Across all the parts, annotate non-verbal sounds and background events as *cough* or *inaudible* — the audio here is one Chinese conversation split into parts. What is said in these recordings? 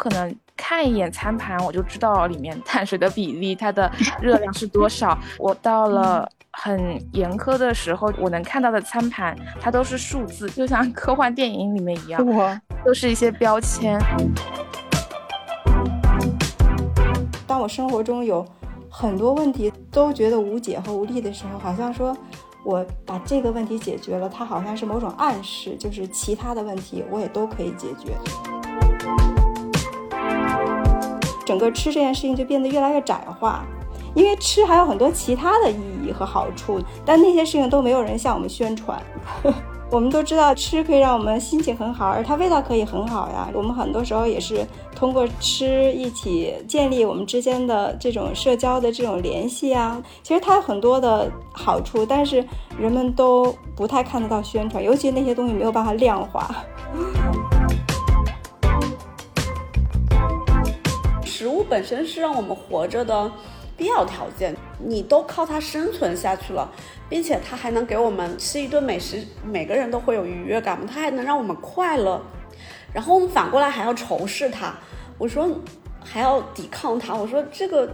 可能看一眼餐盘，我就知道里面碳水的比例，它的热量是多少。*laughs* 我到了很严苛的时候，我能看到的餐盘，它都是数字，就像科幻电影里面一样，都是一些标签。当我生活中有很多问题都觉得无解和无力的时候，好像说。我把这个问题解决了，它好像是某种暗示，就是其他的问题我也都可以解决。整个吃这件事情就变得越来越窄化，因为吃还有很多其他的意义和好处，但那些事情都没有人向我们宣传。*laughs* 我们都知道吃可以让我们心情很好，而它味道可以很好呀。我们很多时候也是通过吃一起建立我们之间的这种社交的这种联系啊。其实它有很多的好处，但是人们都不太看得到宣传，尤其那些东西没有办法量化。食物本身是让我们活着的。必要条件，你都靠它生存下去了，并且它还能给我们吃一顿美食，每个人都会有愉悦感嘛，它还能让我们快乐，然后我们反过来还要仇视它，我说还要抵抗它，我说这个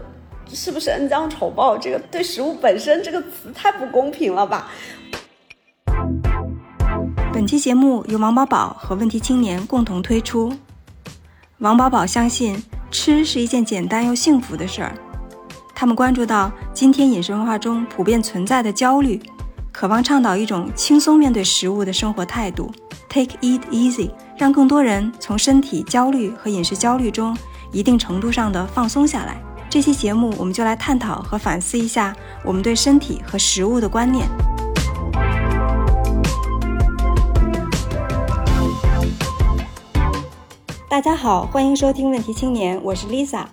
是不是恩将仇报？这个对食物本身这个词太不公平了吧？本期节目由王宝宝和问题青年共同推出。王宝宝相信吃是一件简单又幸福的事儿。他们关注到今天饮食文化中普遍存在的焦虑，渴望倡导一种轻松面对食物的生活态度，Take it easy，让更多人从身体焦虑和饮食焦虑中一定程度上的放松下来。这期节目，我们就来探讨和反思一下我们对身体和食物的观念。大家好，欢迎收听《问题青年》，我是 Lisa。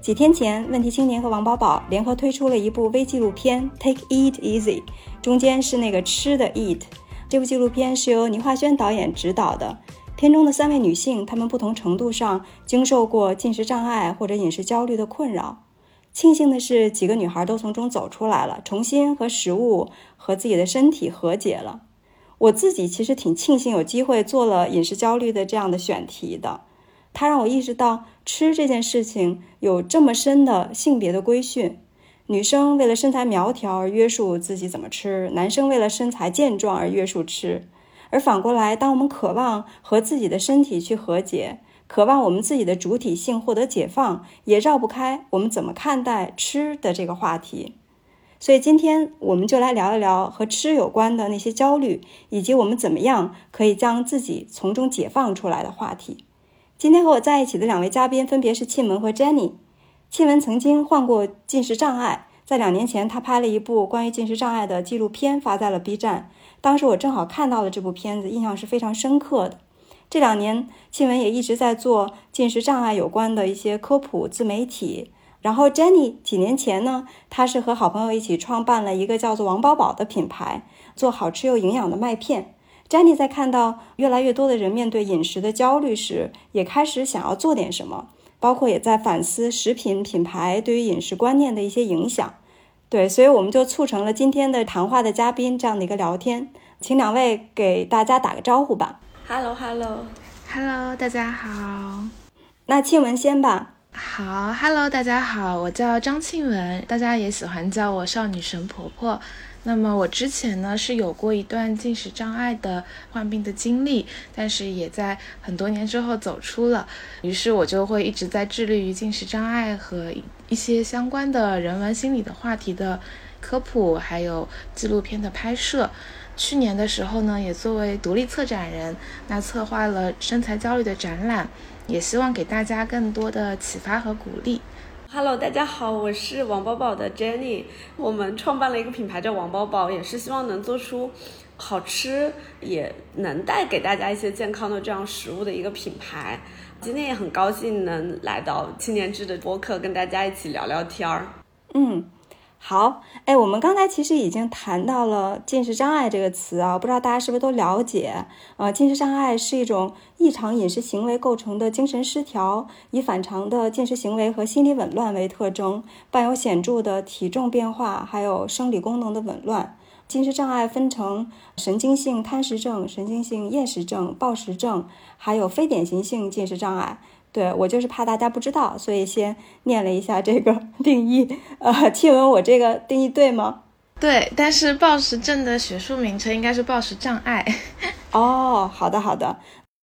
几天前，问题青年和王宝宝联合推出了一部微纪录片《Take It Easy》，中间是那个吃的 Eat。这部纪录片是由倪华轩导演执导的。片中的三位女性，她们不同程度上经受过进食障碍或者饮食焦虑的困扰。庆幸的是，几个女孩都从中走出来了，重新和食物和自己的身体和解了。我自己其实挺庆幸有机会做了饮食焦虑的这样的选题的。它让我意识到吃这件事情有这么深的性别的规训：女生为了身材苗条而约束自己怎么吃，男生为了身材健壮而约束吃。而反过来，当我们渴望和自己的身体去和解，渴望我们自己的主体性获得解放，也绕不开我们怎么看待吃的这个话题。所以今天我们就来聊一聊和吃有关的那些焦虑，以及我们怎么样可以将自己从中解放出来的话题。今天和我在一起的两位嘉宾分别是庆文和 Jenny。庆文曾经患过进食障碍，在两年前，他拍了一部关于进食障碍的纪录片，发在了 B 站。当时我正好看到了这部片子，印象是非常深刻的。这两年，庆文也一直在做进食障碍有关的一些科普自媒体。然后 Jenny 几年前呢，她是和好朋友一起创办了一个叫做王宝宝的品牌，做好吃又营养的麦片。Jenny 在看到越来越多的人面对饮食的焦虑时，也开始想要做点什么，包括也在反思食品品牌对于饮食观念的一些影响。对，所以我们就促成了今天的谈话的嘉宾这样的一个聊天，请两位给大家打个招呼吧。Hello，Hello，Hello，大家好。那庆文先吧。好，Hello，大家好，我叫张庆文，大家也喜欢叫我少女神婆婆。那么我之前呢是有过一段进食障碍的患病的经历，但是也在很多年之后走出了，于是我就会一直在致力于进食障碍和一些相关的人文心理的话题的科普，还有纪录片的拍摄。去年的时候呢，也作为独立策展人，那策划了身材焦虑的展览，也希望给大家更多的启发和鼓励。Hello，大家好，我是王宝宝的 Jenny。我们创办了一个品牌叫王宝宝，也是希望能做出好吃，也能带给大家一些健康的这样食物的一个品牌。今天也很高兴能来到青年志的播客，跟大家一起聊聊天儿。嗯。好，哎，我们刚才其实已经谈到了进食障碍这个词啊，不知道大家是不是都了解？呃，进食障碍是一种异常饮食行为构成的精神失调，以反常的进食行为和心理紊乱为特征，伴有显著的体重变化，还有生理功能的紊乱。进食障碍分成神经性贪食症、神经性厌食症、暴食症，还有非典型性进食障碍。对我就是怕大家不知道，所以先念了一下这个 *laughs* 定义。呃，听闻，我这个定义对吗？对，但是暴食症的学术名称应该是暴食障碍。*laughs* 哦，好的好的。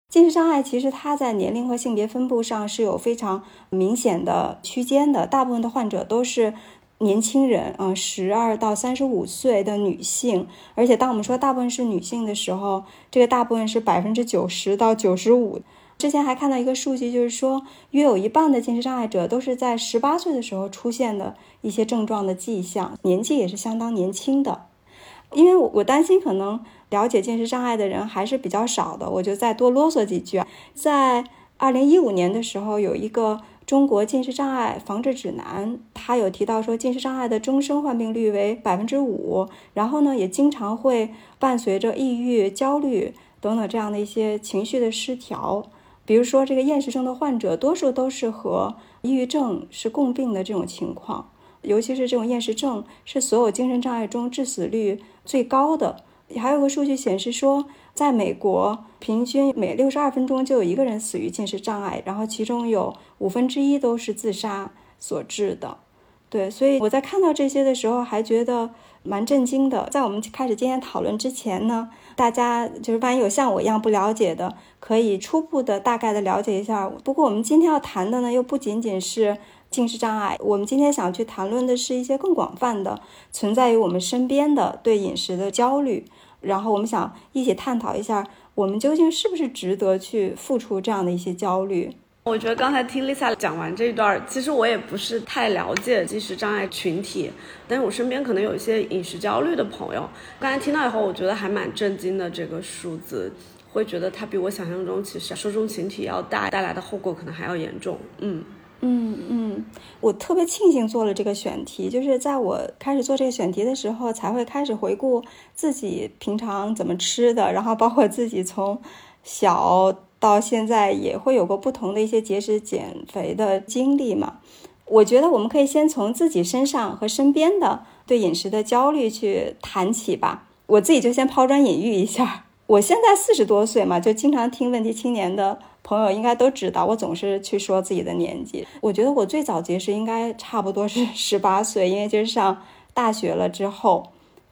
进食障碍其实它在年龄和性别分布上是有非常明显的区间的，大部分的患者都是年轻人，嗯，十二到三十五岁的女性。而且当我们说大部分是女性的时候，这个大部分是百分之九十到九十五。之前还看到一个数据，就是说约有一半的近视障碍者都是在十八岁的时候出现的一些症状的迹象，年纪也是相当年轻的。因为我我担心可能。了解近视障碍的人还是比较少的，我就再多啰嗦几句。在二零一五年的时候，有一个中国近视障碍防治指南，它有提到说近视障碍的终生患病率为百分之五，然后呢，也经常会伴随着抑郁、焦虑等等这样的一些情绪的失调。比如说，这个厌食症的患者，多数都是和抑郁症是共病的这种情况，尤其是这种厌食症是所有精神障碍中致死率最高的。还有个数据显示说，在美国，平均每六十二分钟就有一个人死于进食障碍，然后其中有五分之一都是自杀所致的。对，所以我在看到这些的时候，还觉得蛮震惊的。在我们开始今天讨论之前呢，大家就是万一有像我一样不了解的，可以初步的大概的了解一下。不过我们今天要谈的呢，又不仅仅是近视障碍，我们今天想去谈论的是一些更广泛的存在于我们身边的对饮食的焦虑。然后我们想一起探讨一下，我们究竟是不是值得去付出这样的一些焦虑？我觉得刚才听 Lisa 讲完这一段，其实我也不是太了解进食障碍群体，但是我身边可能有一些饮食焦虑的朋友。刚才听到以后，我觉得还蛮震惊的，这个数字会觉得它比我想象中其实受众群体要大，带来的后果可能还要严重。嗯。嗯嗯，我特别庆幸做了这个选题，就是在我开始做这个选题的时候，才会开始回顾自己平常怎么吃的，然后包括自己从小到现在也会有过不同的一些节食减肥的经历嘛。我觉得我们可以先从自己身上和身边的对饮食的焦虑去谈起吧。我自己就先抛砖引玉一下，我现在四十多岁嘛，就经常听问题青年的。朋友应该都知道，我总是去说自己的年纪。我觉得我最早节食应该差不多是 *laughs* 十八岁，因为就是上大学了之后，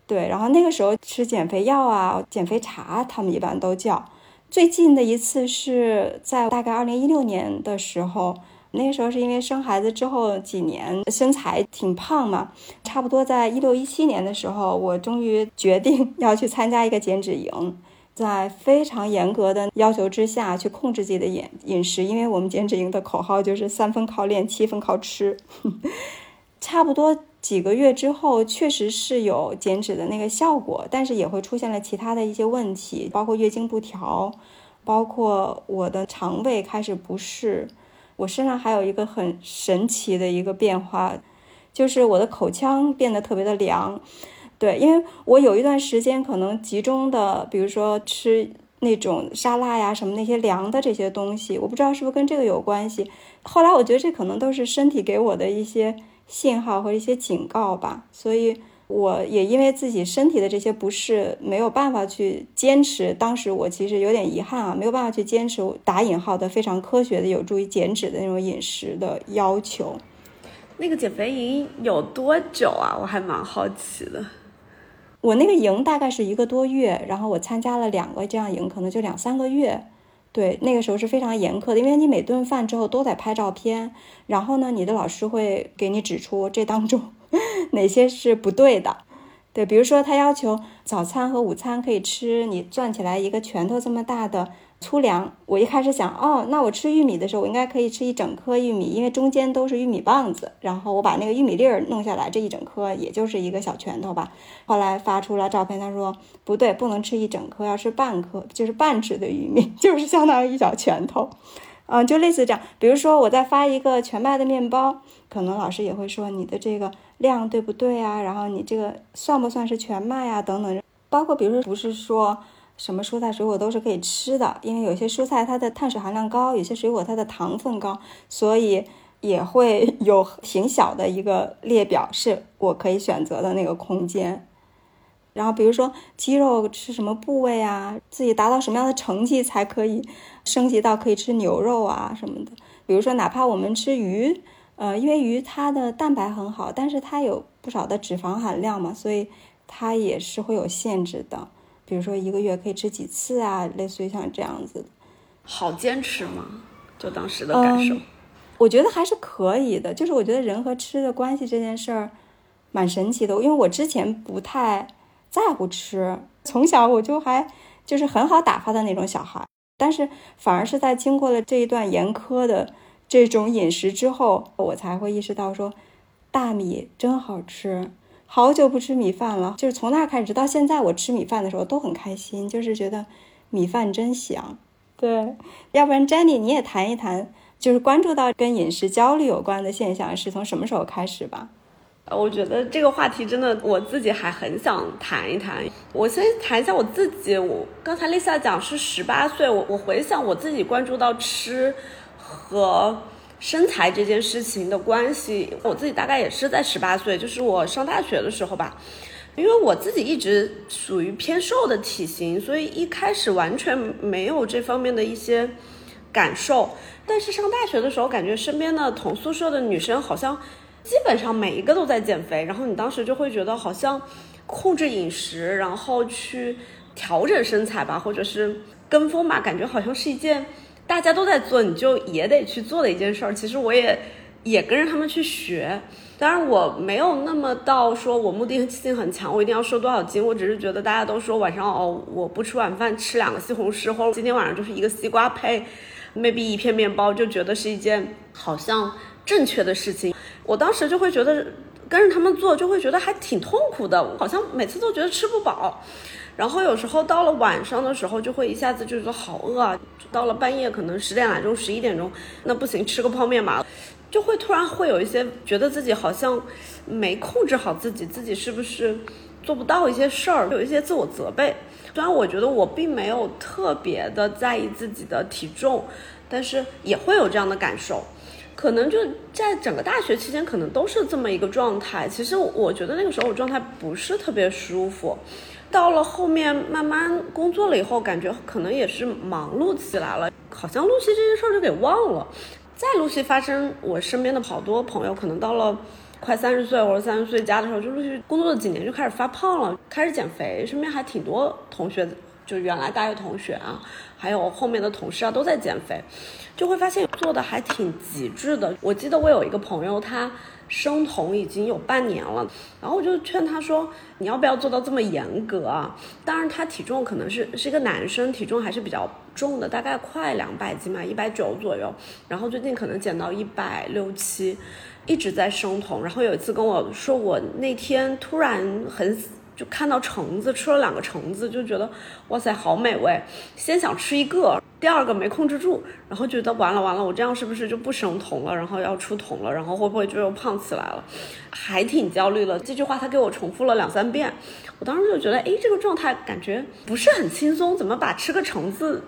对，然后那个时候吃减肥药啊、减肥茶，他们一般都叫。最近的一次是在大概二零一六年的时候，那个时候是因为生孩子之后几年身材挺胖嘛，差不多在一六一七年的时候，我终于决定 *laughs* 要去参加一个减脂营。在非常严格的要求之下去控制自己的饮饮食，因为我们减脂营的口号就是三分靠练，七分靠吃。*laughs* 差不多几个月之后，确实是有减脂的那个效果，但是也会出现了其他的一些问题，包括月经不调，包括我的肠胃开始不适，我身上还有一个很神奇的一个变化，就是我的口腔变得特别的凉。对，因为我有一段时间可能集中的，比如说吃那种沙拉呀什么那些凉的这些东西，我不知道是不是跟这个有关系。后来我觉得这可能都是身体给我的一些信号和一些警告吧。所以我也因为自己身体的这些不适，没有办法去坚持。当时我其实有点遗憾啊，没有办法去坚持打引号的非常科学的有助于减脂的那种饮食的要求。那个减肥营有多久啊？我还蛮好奇的。我那个营大概是一个多月，然后我参加了两个这样营，可能就两三个月。对，那个时候是非常严苛的，因为你每顿饭之后都得拍照片，然后呢，你的老师会给你指出这当中 *laughs* 哪些是不对的。对，比如说他要求早餐和午餐可以吃你攥起来一个拳头这么大的。粗粮，我一开始想，哦，那我吃玉米的时候，我应该可以吃一整颗玉米，因为中间都是玉米棒子。然后我把那个玉米粒儿弄下来，这一整颗也就是一个小拳头吧。后来发出了照片，他说不对，不能吃一整颗，要吃半颗，就是半只的玉米，*laughs* 就是相当于一小拳头。嗯，就类似这样。比如说我再发一个全麦的面包，可能老师也会说你的这个量对不对啊？然后你这个算不算是全麦啊？等等。包括比如说不是说。什么蔬菜水果都是可以吃的，因为有些蔬菜它的碳水含量高，有些水果它的糖分高，所以也会 *laughs* 有挺小的一个列表是我可以选择的那个空间。然后比如说鸡肉吃什么部位啊，自己达到什么样的成绩才可以升级到可以吃牛肉啊什么的。比如说，哪怕我们吃鱼，呃，因为鱼它的蛋白很好，但是它有不少的脂肪含量嘛，所以它也是会有限制的。比如说一个月可以吃几次啊，类似于像这样子。好坚持吗？就当时的感受，我觉得还是可以的。就是我觉得人和吃的关系这件事儿，蛮神奇的。因为我之前不太在乎吃，从小我就还就是很好打发的那种小孩。但是反而是在经过了这一段严苛的这种饮食之后，我才会意识到说，大米真好吃。好久不吃米饭了，就是从那开始，直到现在，我吃米饭的时候都很开心，就是觉得米饭真香。对，要不然 Jenny 你也谈一谈，就是关注到跟饮食焦虑有关的现象是从什么时候开始吧？我觉得这个话题真的我自己还很想谈一谈。我先谈一下我自己，我刚才 Lisa 讲是十八岁，我我回想我自己关注到吃和。身材这件事情的关系，我自己大概也是在十八岁，就是我上大学的时候吧。因为我自己一直属于偏瘦的体型，所以一开始完全没有这方面的一些感受。但是上大学的时候，感觉身边的同宿舍的女生好像基本上每一个都在减肥，然后你当时就会觉得好像控制饮食，然后去调整身材吧，或者是跟风吧，感觉好像是一件。大家都在做，你就也得去做的一件事儿。其实我也也跟着他们去学，当然我没有那么到说我目的性很强，我一定要瘦多少斤。我只是觉得大家都说晚上哦，我不吃晚饭，吃两个西红柿，或者今天晚上就是一个西瓜配 maybe 一片面包，就觉得是一件好像正确的事情。我当时就会觉得跟着他们做，就会觉得还挺痛苦的，好像每次都觉得吃不饱。然后有时候到了晚上的时候，就会一下子就觉得好饿啊。到了半夜可能十点来钟、十一点钟，那不行，吃个泡面吧，就会突然会有一些觉得自己好像没控制好自己，自己是不是做不到一些事儿，有一些自我责备。虽然我觉得我并没有特别的在意自己的体重，但是也会有这样的感受。可能就在整个大学期间，可能都是这么一个状态。其实我觉得那个时候我状态不是特别舒服。到了后面慢慢工作了以后，感觉可能也是忙碌起来了，好像露西这件事儿就给忘了。再陆续发生，我身边的好多朋友，可能到了快三十岁或者三十岁加的时候，就陆续工作了几年就开始发胖了，开始减肥。身边还挺多同学，就原来大学同学啊，还有后面的同事啊，都在减肥，就会发现做的还挺极致的。我记得我有一个朋友，他。生酮已经有半年了，然后我就劝他说：“你要不要做到这么严格啊？”当然，他体重可能是是一个男生，体重还是比较重的，大概快两百斤嘛，一百九左右。然后最近可能减到一百六七，一直在生酮。然后有一次跟我说，我那天突然很。就看到橙子，吃了两个橙子，就觉得哇塞，好美味。先想吃一个，第二个没控制住，然后觉得完了完了，我这样是不是就不生酮了？然后要出酮了？然后会不会就又胖起来了？还挺焦虑了。这句话他给我重复了两三遍，我当时就觉得，哎，这个状态感觉不是很轻松。怎么把吃个橙子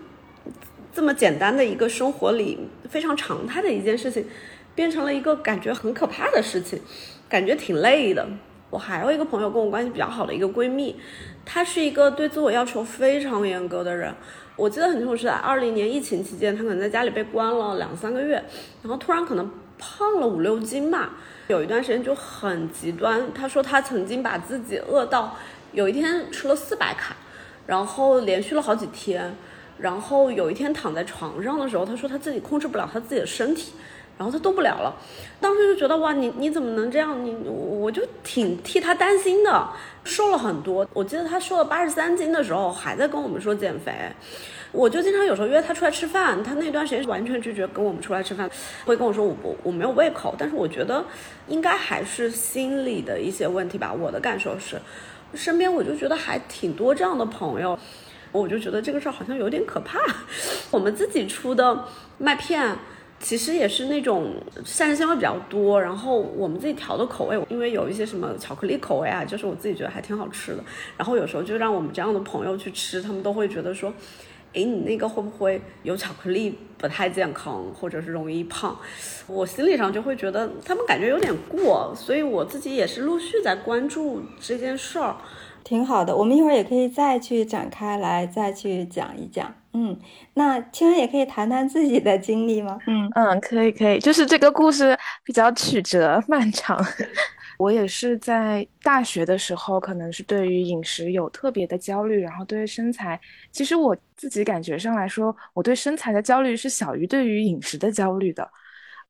这么简单的一个生活里非常常态的一件事情，变成了一个感觉很可怕的事情？感觉挺累的。我还有一个朋友跟我关系比较好的一个闺蜜，她是一个对自我要求非常严格的人。我记得很清楚是在二零年疫情期间，她可能在家里被关了两三个月，然后突然可能胖了五六斤吧，有一段时间就很极端。她说她曾经把自己饿到有一天吃了四百卡，然后连续了好几天，然后有一天躺在床上的时候，她说她自己控制不了她自己的身体。然后他动不了了，当时就觉得哇，你你怎么能这样？你我就挺替他担心的，瘦了很多。我记得他瘦了八十三斤的时候，还在跟我们说减肥。我就经常有时候约他出来吃饭，他那段时间完全拒绝跟我们出来吃饭，会跟我说我我我没有胃口。但是我觉得应该还是心理的一些问题吧。我的感受是，身边我就觉得还挺多这样的朋友，我就觉得这个事儿好像有点可怕。*laughs* 我们自己出的麦片。其实也是那种膳食纤维比较多，然后我们自己调的口味，因为有一些什么巧克力口味啊，就是我自己觉得还挺好吃的。然后有时候就让我们这样的朋友去吃，他们都会觉得说，哎，你那个会不会有巧克力不太健康，或者是容易胖？我心理上就会觉得他们感觉有点过，所以我自己也是陆续在关注这件事儿。挺好的，我们一会儿也可以再去展开来，再去讲一讲。嗯，那青恩也可以谈谈自己的经历吗？嗯嗯，可以可以，就是这个故事比较曲折漫长。*laughs* 我也是在大学的时候，可能是对于饮食有特别的焦虑，然后对身材，其实我自己感觉上来说，我对身材的焦虑是小于对于饮食的焦虑的，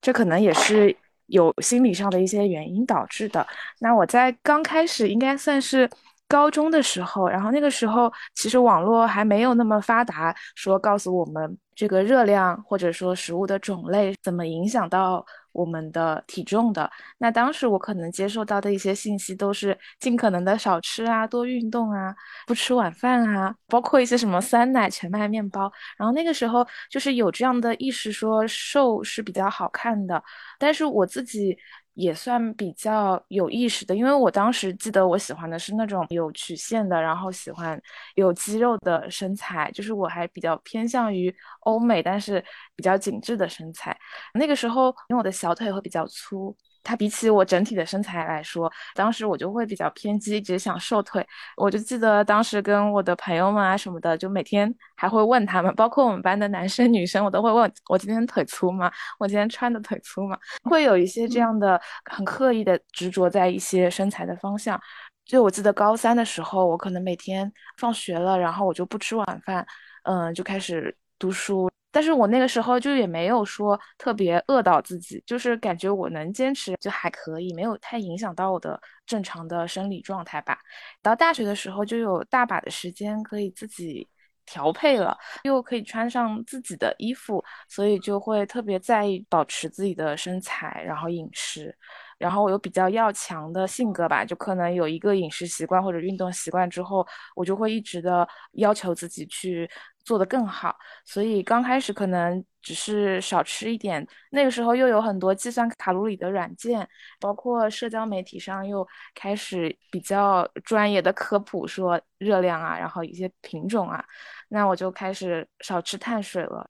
这可能也是有心理上的一些原因导致的。那我在刚开始应该算是高中的时候，然后那个时候其实网络还没有那么发达，说告诉我们这个热量或者说食物的种类怎么影响到。我们的体重的，那当时我可能接受到的一些信息都是尽可能的少吃啊，多运动啊，不吃晚饭啊，包括一些什么酸奶、全麦面包。然后那个时候就是有这样的意识，说瘦是比较好看的，但是我自己。也算比较有意识的，因为我当时记得我喜欢的是那种有曲线的，然后喜欢有肌肉的身材，就是我还比较偏向于欧美，但是比较紧致的身材。那个时候，因为我的小腿会比较粗。它比起我整体的身材来说，当时我就会比较偏激，一直想瘦腿。我就记得当时跟我的朋友们啊什么的，就每天还会问他们，包括我们班的男生 *laughs* 女生，我都会问我今天腿粗吗？我今天穿的腿粗吗？会有一些这样的很刻意的执着在一些身材的方向。就我记得高三的时候，我可能每天放学了，然后我就不吃晚饭，嗯，就开始读书。但是我那个时候就也没有说特别饿到自己，就是感觉我能坚持就还可以，没有太影响到我的正常的生理状态吧。到大学的时候就有大把的时间可以自己调配了，又可以穿上自己的衣服，所以就会特别在意保持自己的身材，然后饮食。然后我有比较要强的性格吧，就可能有一个饮食习惯或者运动习惯之后，我就会一直的要求自己去。做得更好，所以刚开始可能只是少吃一点。那个时候又有很多计算卡路里的软件，包括社交媒体上又开始比较专业的科普，说热量啊，然后一些品种啊，那我就开始少吃碳水了。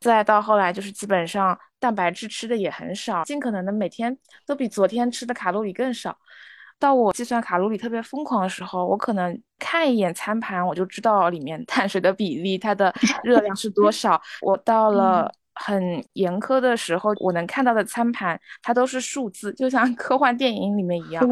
再到后来就是基本上蛋白质吃的也很少，尽可能的每天都比昨天吃的卡路里更少。到我计算卡路里特别疯狂的时候，我可能看一眼餐盘，我就知道里面碳水的比例，它的热量是多少。我到了很严苛的时候，我能看到的餐盘，它都是数字，就像科幻电影里面一样，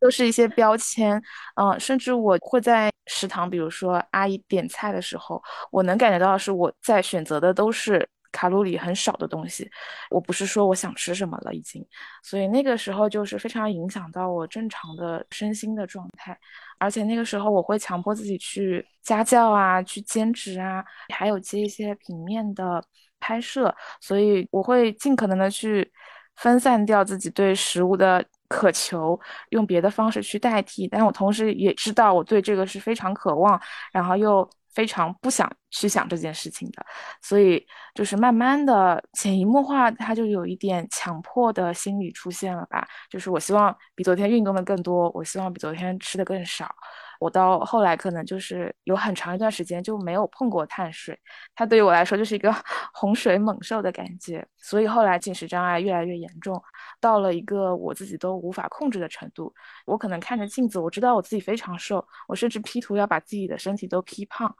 都是一些标签。嗯，甚至我会在食堂，比如说阿姨点菜的时候，我能感觉到是我在选择的都是。卡路里很少的东西，我不是说我想吃什么了已经，所以那个时候就是非常影响到我正常的身心的状态，而且那个时候我会强迫自己去家教啊，去兼职啊，还有接一些平面的拍摄，所以我会尽可能的去分散掉自己对食物的渴求，用别的方式去代替，但我同时也知道我对这个是非常渴望，然后又。非常不想去想这件事情的，所以就是慢慢的潜移默化，他就有一点强迫的心理出现了吧。就是我希望比昨天运动的更多，我希望比昨天吃的更少。我到后来可能就是有很长一段时间就没有碰过碳水，它对于我来说就是一个 *laughs* 洪水猛兽的感觉。所以后来进食障碍越来越严重，到了一个我自己都无法控制的程度。我可能看着镜子，我知道我自己非常瘦，我甚至 P 图要把自己的身体都 P 胖。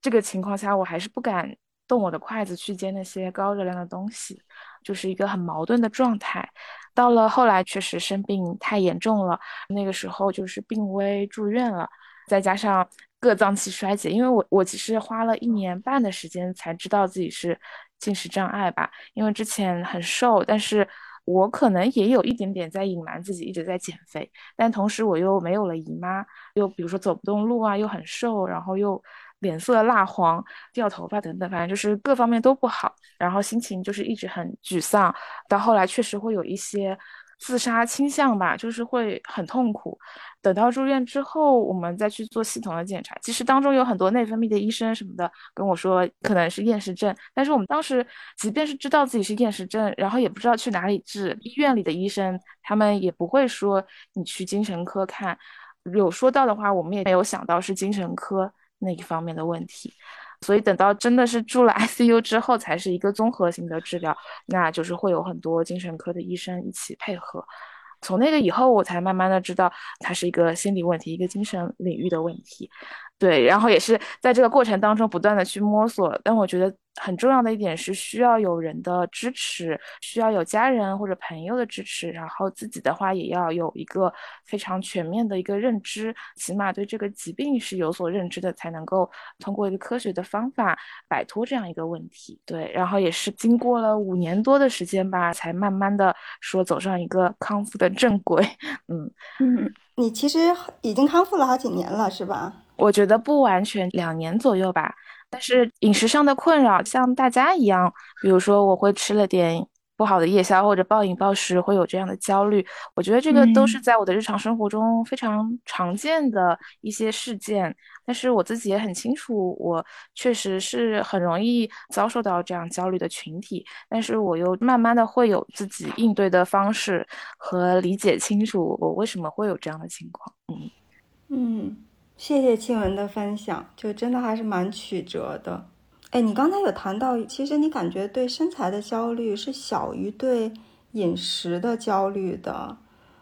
这个情况下，我还是不敢动我的筷子去接那些高热量的东西，就是一个很矛盾的状态。到了后来，确实生病太严重了，那个时候就是病危住院了，再加上各脏器衰竭，因为我我其实花了一年半的时间才知道自己是进食障碍吧，因为之前很瘦，但是我可能也有一点点在隐瞒自己，一直在减肥，但同时我又没有了姨妈，又比如说走不动路啊，又很瘦，然后又。脸色蜡黄、掉头发等等，反正就是各方面都不好，然后心情就是一直很沮丧。到后来确实会有一些自杀倾向吧，就是会很痛苦。等到住院之后，我们再去做系统的检查，其实当中有很多内分泌的医生什么的跟我说可能是厌食症，但是我们当时即便是知道自己是厌食症，然后也不知道去哪里治，医院里的医生他们也不会说你去精神科看，有说到的话，我们也没有想到是精神科。那一方面的问题，所以等到真的是住了 *laughs* ICU 之后，才是一个综合性的治疗，那就是会有很多精神科的医生一起配合。从那个以后，我才慢慢的知道，它是一个心理问题，一个精神领域的问题。对，然后也是在这个过程当中不断的去摸索，但我觉得很重要的一点是需要有人的支持，需要有家人或者朋友的支持，然后自己的话也要有一个非常全面的一个认知，起码对这个疾病是有所认知的，才能够通过一个科学的方法摆脱这样一个问题。对，然后也是经过了五年多的时间吧，才慢慢的说走上一个康复的正轨。*laughs* 嗯嗯，你其实已经康复了好几年了，是吧？我觉得不完全两年左右吧，但是饮食上的困扰像大家一样，比如说我会吃了点不好的夜宵或者暴饮暴食，会有这样的焦虑。我觉得这个都是在我的日常生活中非常常见的一些事件，但是我自己也很清楚，我确实是很容易遭受到这样焦虑的群体，但是我又慢慢的会有自己应对的方式和理解清楚我为什么会有这样的情况。嗯嗯。谢谢庆文的分享，就真的还是蛮曲折的。哎，你刚才有谈到，其实你感觉对身材的焦虑是小于对饮食的焦虑的。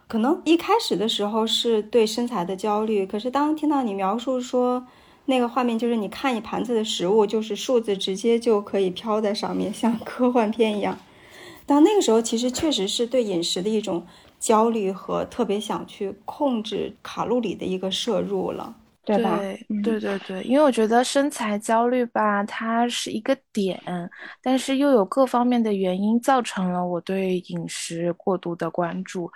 可能一开始的时候是对身材的焦虑，可是当听到你描述说那个画面，就是你看一盘子的食物，就是数字直接就可以飘在上面，*laughs* 像科幻片一样。到那个时候，其实确实是对饮食的一种焦虑和特别想去控制卡路里的一个摄入了。对吧？对对对，因为我觉得身材焦虑吧，它是一个点，但是又有各方面的原因造成了我对饮食过度的关注。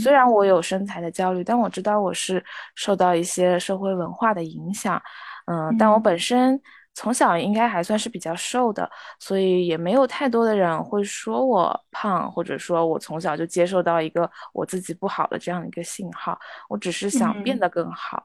虽然我有身材的焦虑，但我知道我是受到一些社会文化的影响。嗯，但我本身从小应该还算是比较瘦的，所以也没有太多的人会说我胖，或者说我从小就接受到一个我自己不好的这样的一个信号。我只是想变得更好。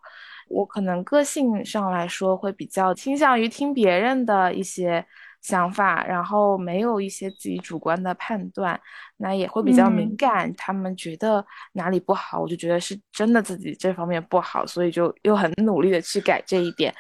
我可能个性上来说会比较倾向于听别人的一些想法，然后没有一些自己主观的判断，那也会比较敏感。他们觉得哪里不好，我就觉得是真的自己这方面不好，所以就又很努力的去改这一点。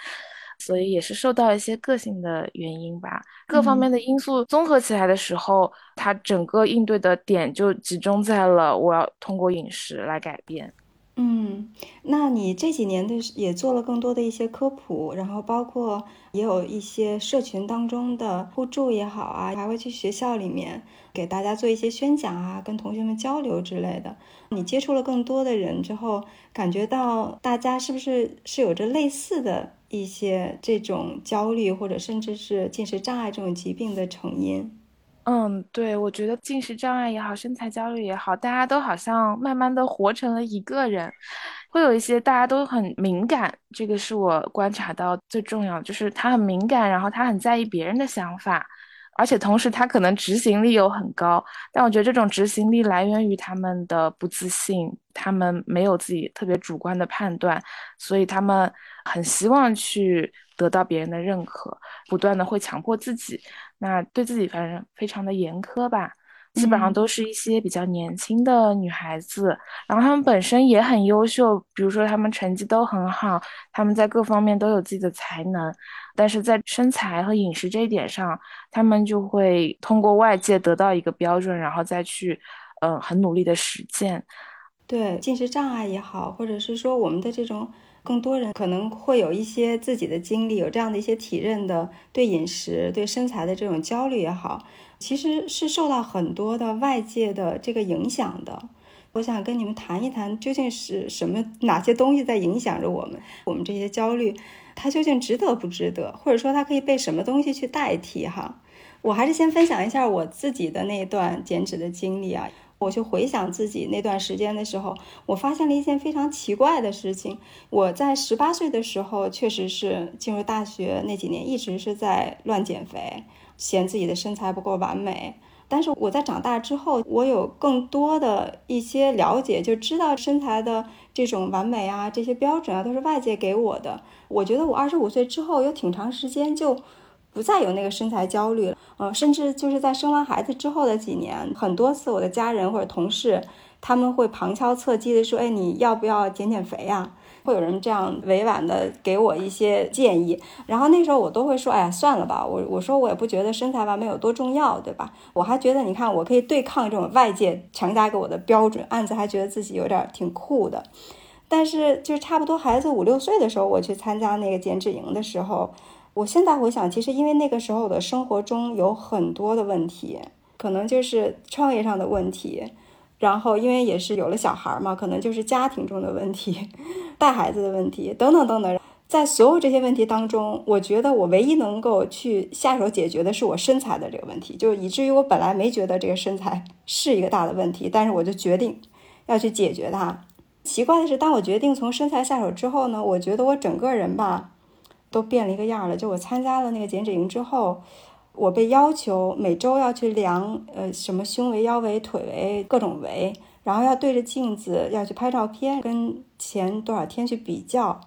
所以也是受到一些个性的原因吧，各方面的因素综合起来的时候，他整个应对的点就集中在了我要通过饮食来改变。嗯，那你这几年的也做了更多的一些科普，然后包括也有一些社群当中的互助也好啊，还会去学校里面给大家做一些宣讲啊，跟同学们交流之类的。你接触了更多的人之后，感觉到大家是不是是有着类似的一些这种焦虑，或者甚至是进食障碍这种疾病的成因？嗯，对，我觉得进食障碍也好，身材焦虑也好，大家都好像慢慢的活成了一个人，会有一些大家都很敏感，这个是我观察到最重要的，就是他很敏感，然后他很在意别人的想法，而且同时他可能执行力又很高，但我觉得这种执行力来源于他们的不自信，他们没有自己特别主观的判断，所以他们很希望去得到别人的认可，不断的会强迫自己。那对自己反正非常的严苛吧，基本上都是一些比较年轻的女孩子，然后她们本身也很优秀，比如说她们成绩都很好，她们在各方面都有自己的才能，但是在身材和饮食这一点上，她们就会通过外界得到一个标准，然后再去，呃，很努力的实践。对，进食障碍也好，或者是说我们的这种。更多人可能会有一些自己的经历，有这样的一些体认的，对饮食、对身材的这种焦虑也好，其实是受到很多的外界的这个影响的。我想跟你们谈一谈，究竟是什么、哪些东西在影响着我们？我们这些焦虑，它究竟值得不值得？或者说它可以被什么东西去代替？哈，我还是先分享一下我自己的那段减脂的经历啊。我就回想自己那段时间的时候，我发现了一件非常奇怪的事情。我在十八岁的时候，确实是进入大学那几年，一直是在乱减肥，嫌自己的身材不够完美。但是我在长大之后，我有更多的一些了解，就知道身材的这种完美啊，这些标准啊，都是外界给我的。我觉得我二十五岁之后，有挺长时间就。不再有那个身材焦虑了，呃，甚至就是在生完孩子之后的几年，很多次我的家人或者同事，他们会旁敲侧击的说：“哎，你要不要减减肥呀？”会有人这样委婉的给我一些建议，然后那时候我都会说，哎呀，算了吧，我我说我也不觉得身材完美有多重要，对吧？我还觉得，你看，我可以对抗这种外界强加给我的标准，暗自还觉得自己有点挺酷的。但是，就差不多孩子五六岁的时候，我去参加那个减脂营的时候，我现在回想，其实因为那个时候的生活中有很多的问题，可能就是创业上的问题。然后，因为也是有了小孩嘛，可能就是家庭中的问题，*laughs* 带孩子的问题等等等等。在所有这些问题当中，我觉得我唯一能够去下手解决的是我身材的这个问题，就以至于我本来没觉得这个身材 *laughs* 是一个大的问题，但是我就决定要去解决它。奇怪的是，当我决定从身材下手之后呢，我觉得我整个人吧都变了一个样了。就我参加了那个减脂营之后。我被要求每周要去量，呃，什么胸围、腰围、腿围各种围，然后要对着镜子要去拍照片，跟前多少天去比较，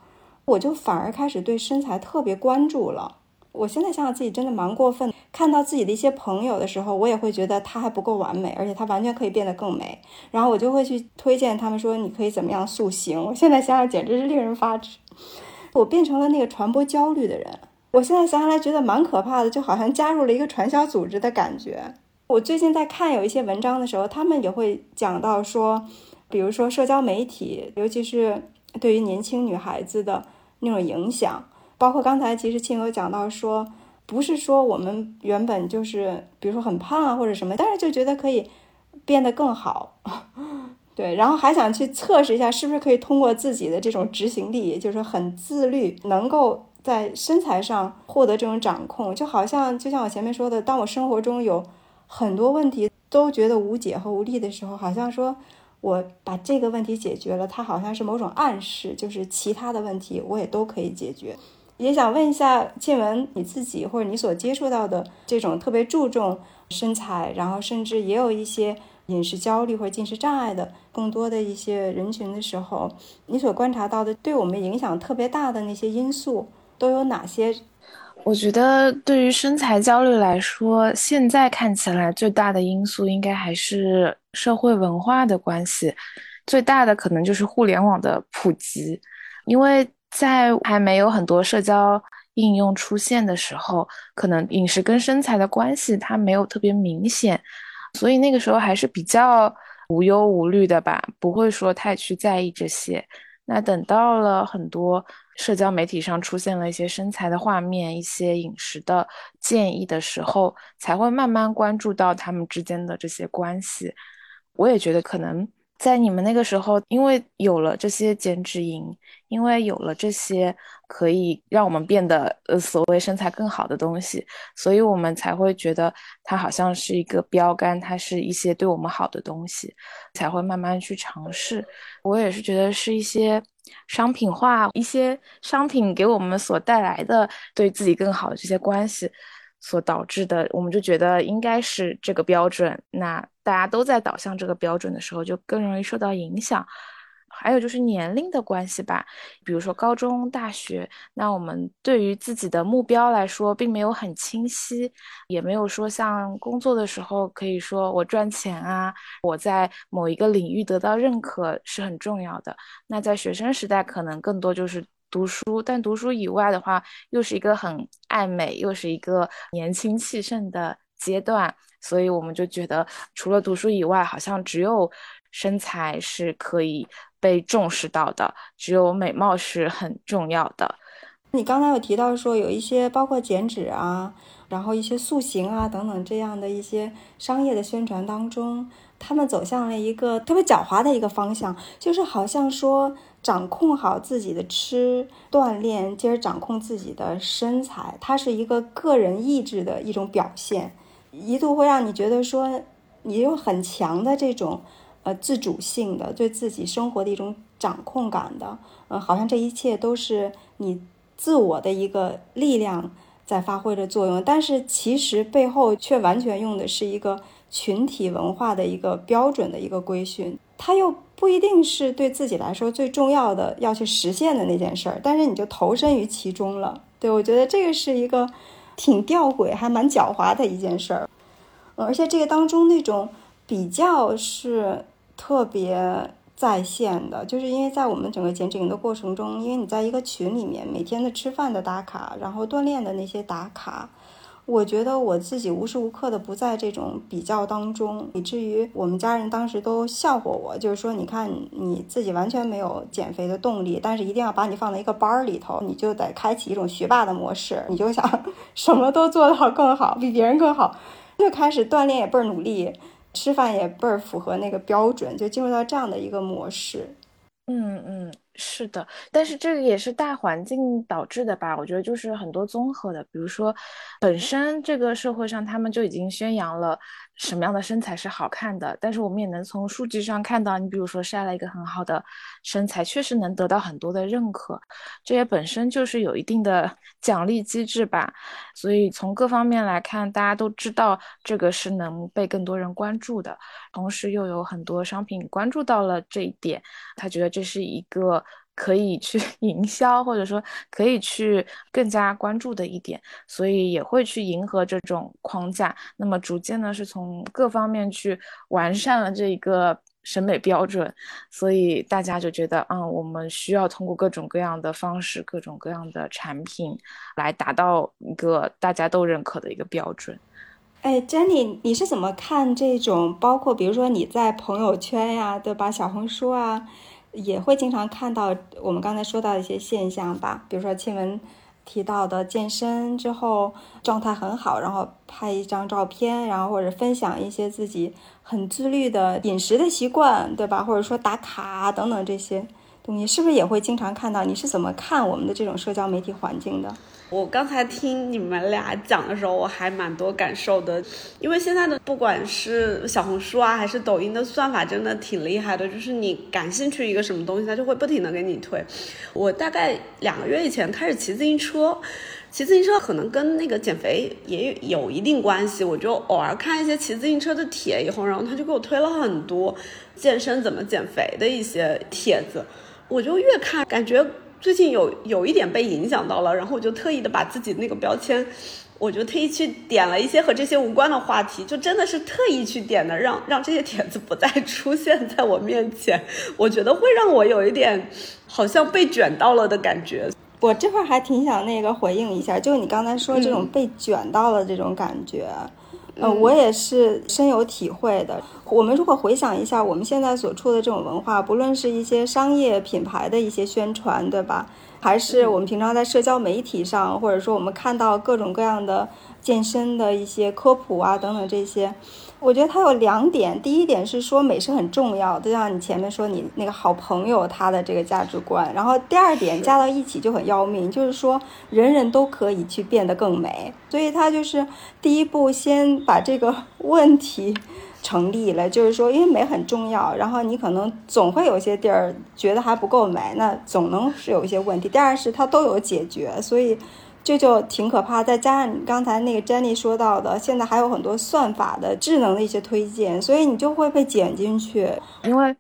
我就反而开始对身材特别关注了。我现在想想自己真的蛮过分，看到自己的一些朋友的时候，我也会觉得他还不够完美，而且他完全可以变得更美，然后我就会去推荐他们说你可以怎么样塑形。我现在想想简直是令人发指，我变成了那个传播焦虑的人。我现在想起来觉得蛮可怕的，就好像加入了一个传销组织的感觉。我最近在看有一些文章的时候，他们也会讲到说，比如说社交媒体，尤其是对于年轻女孩子的那种影响，包括刚才其实亲友讲到说，不是说我们原本就是比如说很胖啊或者什么，但是就觉得可以变得更好，对，然后还想去测试一下是不是可以通过自己的这种执行力，就是很自律，能够。在身材上获得这种掌控，就好像就像我前面说的，当我生活中有很多问题都觉得无解和无力的时候，好像说我把这个问题解决了，它好像是某种暗示，就是其他的问题我也都可以解决。也想问一下静文，你自己或者你所接触到的这种特别注重身材，然后甚至也有一些饮食焦虑或者进食障碍的更多的一些人群的时候，你所观察到的对我们影响特别大的那些因素。都有哪些？我觉得对于身材焦虑来说，现在看起来最大的因素应该还是社会文化的关系。最大的可能就是互联网的普及，因为在还没有很多社交应用出现的时候，可能饮食跟身材的关系它没有特别明显，所以那个时候还是比较无忧无虑的吧，不会说太去在意这些。那等到了很多。社交媒体上出现了一些身材的画面、一些饮食的建议的时候，才会慢慢关注到他们之间的这些关系。我也觉得，可能在你们那个时候，因为有了这些减脂营，因为有了这些可以让我们变得呃所谓身材更好的东西，所以我们才会觉得它好像是一个标杆，它是一些对我们好的东西，才会慢慢去尝试。我也是觉得是一些。商品化一些商品给我们所带来的对自己更好的这些关系，所导致的，我们就觉得应该是这个标准。那大家都在导向这个标准的时候，就更容易受到影响。还有就是年龄的关系吧，比如说高中、大学，那我们对于自己的目标来说，并没有很清晰，也没有说像工作的时候可以说我赚钱啊，我在某一个领域得到认可是很重要的。那在学生时代，可能更多就是读书，但读书以外的话，又是一个很爱美，又是一个年轻气盛的阶段，所以我们就觉得，除了读书以外，好像只有身材是可以。被重视到的，只有美貌是很重要的。你刚才有提到说，有一些包括减脂啊，然后一些塑形啊等等这样的一些商业的宣传当中，他们走向了一个特别狡猾的一个方向，就是好像说掌控好自己的吃、锻炼，接着掌控自己的身材，它是一个个人意志的一种表现，一度会让你觉得说，你有很强的这种。呃，自主性的对自己生活的一种掌控感的，嗯，好像这一切都是你自我的一个力量在发挥着作用，但是其实背后却完全用的是一个群体文化的一个标准的一个规训，它又不一定是对自己来说最重要的要去实现的那件事儿，但是你就投身于其中了。对我觉得这个是一个挺吊诡还蛮狡猾的一件事儿，而且这个当中那种比较是。特别在线的，就是因为在我们整个减脂营的过程中，因为你在一个群里面，每天的吃饭的打卡，然后锻炼的那些打卡。我觉得我自己无时无刻的不在这种比较当中，以至于我们家人当时都笑话我，就是说，你看你自己完全没有减肥的动力，但是一定要把你放在一个班儿里头，你就得开启一种学霸的模式，你就想 *laughs* 什么都做到更好，比别人更好，就开始锻炼也倍儿努力，吃饭也倍儿符合那个标准，就进入到这样的一个模式。嗯嗯。是的，但是这个也是大环境导致的吧？我觉得就是很多综合的，比如说，本身这个社会上他们就已经宣扬了什么样的身材是好看的，但是我们也能从数据上看到，你比如说晒了一个很好的身材，确实能得到很多的认可，这也本身就是有一定的奖励机制吧。所以从各方面来看，大家都知道这个是能被更多人关注的，同时又有很多商品关注到了这一点，他觉得这是一个。可以去 *laughs* 营销，或者说可以去更加关注的一点，所以也会去迎合这种框架。那么逐渐呢，是从各方面去完善了这一个审美标准，所以大家就觉得，嗯，我们需要通过各种各样的方式、各种各样的产品来达到一个大家都认可的一个标准。哎，Jenny，你是怎么看这种？包括比如说你在朋友圈呀，对吧？小红书啊。也会经常看到我们刚才说到的一些现象吧，比如说亲文提到的健身之后状态很好，然后拍一张照片，然后或者分享一些自己很自律的饮食的习惯，对吧？或者说打卡等等这些东西，是不是也会经常看到？你是怎么看我们的这种社交媒体环境的？我刚才听你们俩讲的时候，我还蛮多感受的，因为现在的不管是小红书啊，还是抖音的算法，真的挺厉害的。就是你感兴趣一个什么东西，它就会不停的给你推。我大概两个月以前开始骑自行车，骑自行车可能跟那个减肥也有一定关系。我就偶尔看一些骑自行车的帖，以后然后他就给我推了很多健身怎么减肥的一些帖子，我就越看感觉。最近有有一点被影响到了，然后我就特意的把自己那个标签，我就特意去点了一些和这些无关的话题，就真的是特意去点的，让让这些帖子不再出现在我面前。我觉得会让我有一点好像被卷到了的感觉。我这块还挺想那个回应一下，就是你刚才说这种被卷到了这种感觉。嗯，我也是深有体会的。我们如果回想一下，我们现在所处的这种文化，不论是一些商业品牌的一些宣传，对吧？还是我们平常在社交媒体上，或者说我们看到各种各样的健身的一些科普啊等等这些。我觉得它有两点，第一点是说美是很重要，就像你前面说你那个好朋友他的这个价值观，然后第二点加到一起就很要命，就是说人人都可以去变得更美，所以他就是第一步先把这个问题成立了，就是说因为美很重要，然后你可能总会有些地儿觉得还不够美，那总能是有一些问题。第二是它都有解决，所以。这就挺可怕，再加上你刚才那个 Jenny 说到的，现在还有很多算法的智能的一些推荐，所以你就会被剪进去。因为，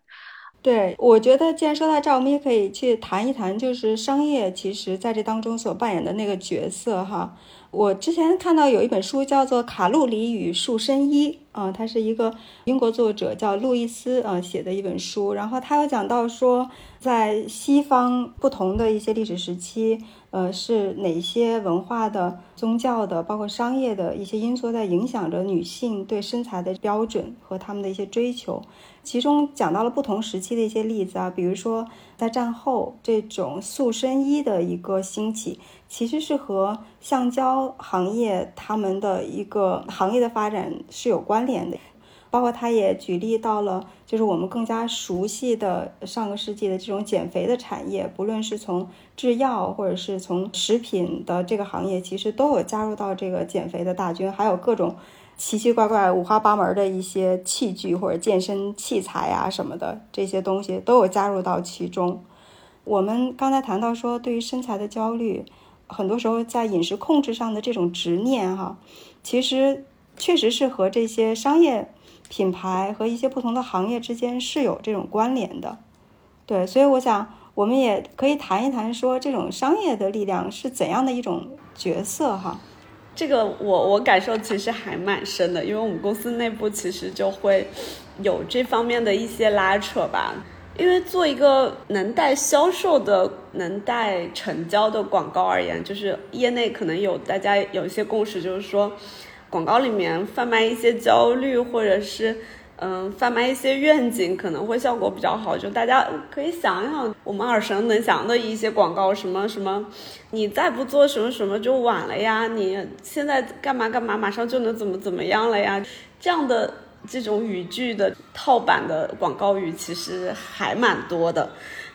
对我觉得，既然说到这儿，我们也可以去谈一谈，就是商业其实在这当中所扮演的那个角色哈。我之前看到有一本书叫做《卡路里与塑身衣》啊，它是一个英国作者叫路易斯啊写的一本书，然后他有讲到说，在西方不同的一些历史时期。呃，是哪些文化的、宗教的，包括商业的一些因素在影响着女性对身材的标准和他们的一些追求？其中讲到了不同时期的一些例子啊，比如说在战后这种塑身衣的一个兴起，其实是和橡胶行业他们的一个行业的发展是有关联的。包括他也举例到了，就是我们更加熟悉的上个世纪的这种减肥的产业，不论是从制药或者是从食品的这个行业，其实都有加入到这个减肥的大军，还有各种奇奇怪怪、五花八门的一些器具或者健身器材啊什么的这些东西都有加入到其中。我们刚才谈到说，对于身材的焦虑，很多时候在饮食控制上的这种执念，哈，其实确实是和这些商业。品牌和一些不同的行业之间是有这种关联的，对，所以我想我们也可以谈一谈，说这种商业的力量是怎样的一种角色哈。这个我我感受其实还蛮深的，因为我们公司内部其实就会有这方面的一些拉扯吧。因为做一个能带销售的、能带成交的广告而言，就是业内可能有大家有一些共识，就是说，广告里面贩卖一些焦虑，或者是嗯贩卖一些愿景，可能会效果比较好。就大家可以想一想，我们耳熟能详的一些广告，什么什么，你再不做什么什么就晚了呀，你现在干嘛干嘛，马上就能怎么怎么样了呀，这样的。这种语句的套版的广告语其实还蛮多的，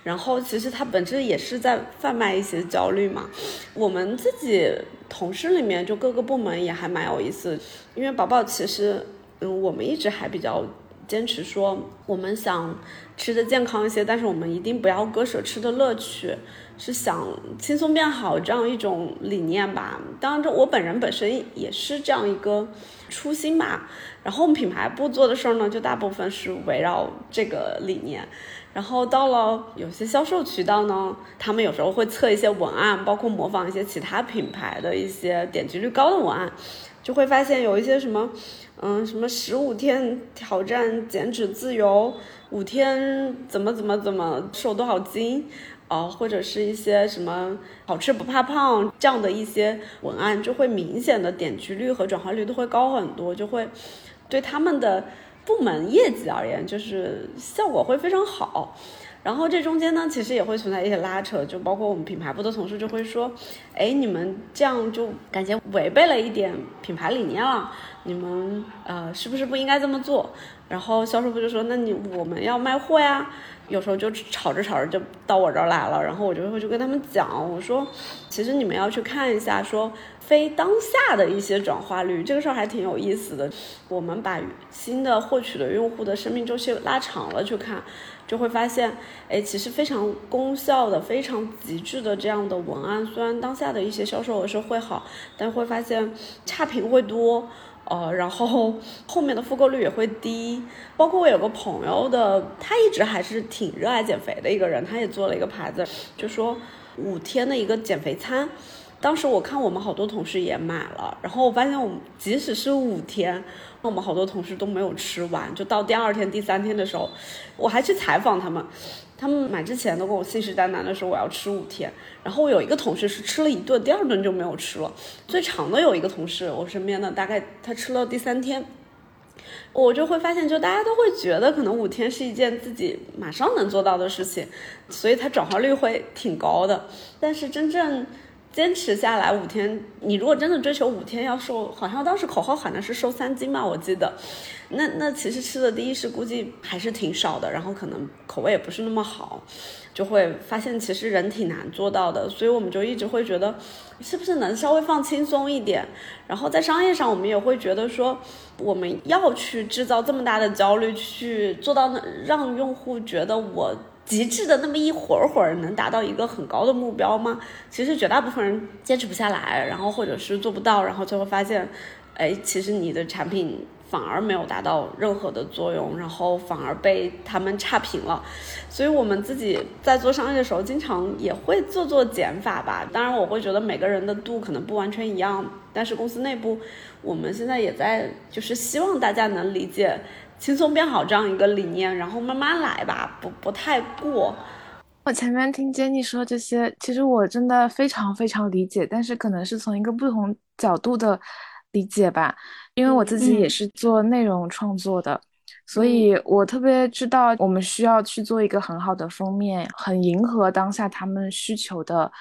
然后其实它本质也是在贩卖一些焦虑嘛。我们自己同事里面就各个部门也还蛮有意思，因为宝宝其实，嗯，我们一直还比较坚持说，我们想吃的健康一些，但是我们一定不要割舍吃的乐趣。是想轻松变好这样一种理念吧。当然，这我本人本身也是这样一个初心吧。然后我们品牌部做的事儿呢，就大部分是围绕这个理念。然后到了有些销售渠道呢，他们有时候会测一些文案，包括模仿一些其他品牌的一些点击率高的文案，就会发现有一些什么，嗯，什么十五天挑战减脂自由，五天怎么怎么怎么瘦多少斤。哦，或者是一些什么好吃不怕胖这样的一些文案，就会明显的点击率和转化率都会高很多，就会对他们的部门业绩而言，就是效果会非常好。然后这中间呢，其实也会存在一些拉扯，就包括我们品牌部的同事就会说，哎，你们这样就感觉违背了一点品牌理念了，你们呃是不是不应该这么做？然后销售部就说，那你我们要卖货呀。有时候就吵着吵着就到我这儿来了，然后我就会去跟他们讲，我说，其实你们要去看一下，说非当下的一些转化率，这个事儿还挺有意思的。我们把新的获取的用户的生命周期拉长了去看，就会发现，哎，其实非常功效的、非常极致的这样的文案，虽然当下的一些销售额是会好，但会发现差评会多。呃，然后 *laughs* 后面的复购率也会低，包括我有个朋友的，他一直还是挺热爱减肥的一个人，他也做了一个牌子，就说五天的一个减肥餐。当时我看我们好多同事也买了，然后我发现我们即使是五天，我们好多同事都没有吃完，就到第二天、第三天的时候，我还去采访他们。他们买之前都跟我信誓旦旦的说我要吃五天，然后我有一个同事是吃了一顿，第二顿就没有吃了。最长的有一个同事，我身边的大概他吃了第三天，我就会发现，就大家都会觉得可能五天是一件自己马上能做到的事情，所以它转化率会挺高的。但是真正坚持下来五天，你如果真的追求五天要瘦，好像当时口号喊的是瘦三斤嘛，我记得。那那其实吃的第一是估计还是挺少的，然后可能口味也不是那么好，就会发现其实人挺难做到的。所以我们就一直会觉得，是不是能稍微放轻松一点？然后在商业上，我们也会觉得说，我们要去制造这么大的焦虑，去做到让用户觉得我。极致的那么一会儿会儿能达到一个很高的目标吗？其实绝大部分人坚持不下来，然后或者是做不到，然后最后发现，哎，其实你的产品反而没有达到任何的作用，然后反而被他们差评了。所以我们自己在做商业的时候，经常也会做做减法吧。当然，我会觉得每个人的度可能不完全一样，但是公司内部，我们现在也在就是希望大家能理解。轻松变好这样一个理念，然后慢慢来吧，不不太过。我前面听 Jenny 说这些，其实我真的非常非常理解，但是可能是从一个不同角度的理解吧，因为我自己也是做内容创作的，所以我特别知道我们需要去做一个很好的封面，很迎合当下他们需求的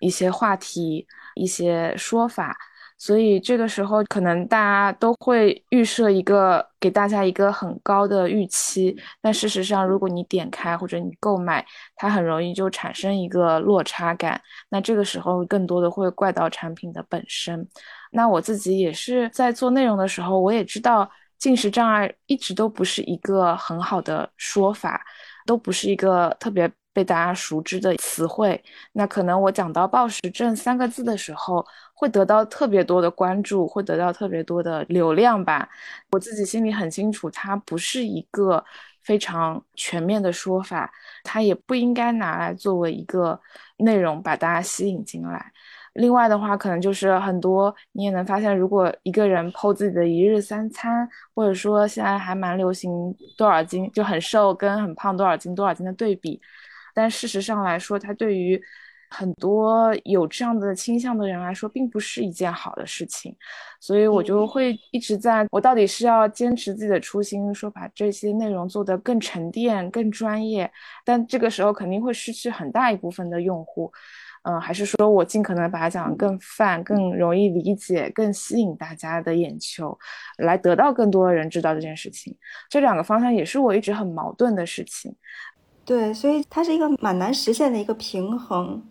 一些话题、一些说法。所以这个时候，可能大家都会预设一个给大家一个很高的预期，但事实上，如果你点开或者你购买，它很容易就产生一个落差感。那这个时候，更多的会怪到产品的本身。那我自己也是在做内容的时候，我也知道进食障碍一直都不是一个很好的说法，都不是一个特别被大家熟知的词汇。那可能我讲到暴食症三个字的时候。会得到特别多的关注，会得到特别多的流量吧。我自己心里很清楚，它不是一个非常全面的说法，它也不应该拿来作为一个内容把大家吸引进来。另外的话，可能就是很多你也能发现，如果一个人剖自己的一日三餐，或者说现在还蛮流行多少斤就很瘦跟很胖多少斤多少斤的对比，但事实上来说，它对于很多有这样的倾向的人来说，并不是一件好的事情，所以我就会一直在，我到底是要坚持自己的初心，说把这些内容做得更沉淀、更专业，但这个时候肯定会失去很大一部分的用户，嗯，还是说我尽可能把它讲得更泛、更容易理解、更吸引大家的眼球，来得到更多的人知道这件事情。这两个方向也是我一直很矛盾的事情。对，所以它是一个蛮难实现的一个平衡。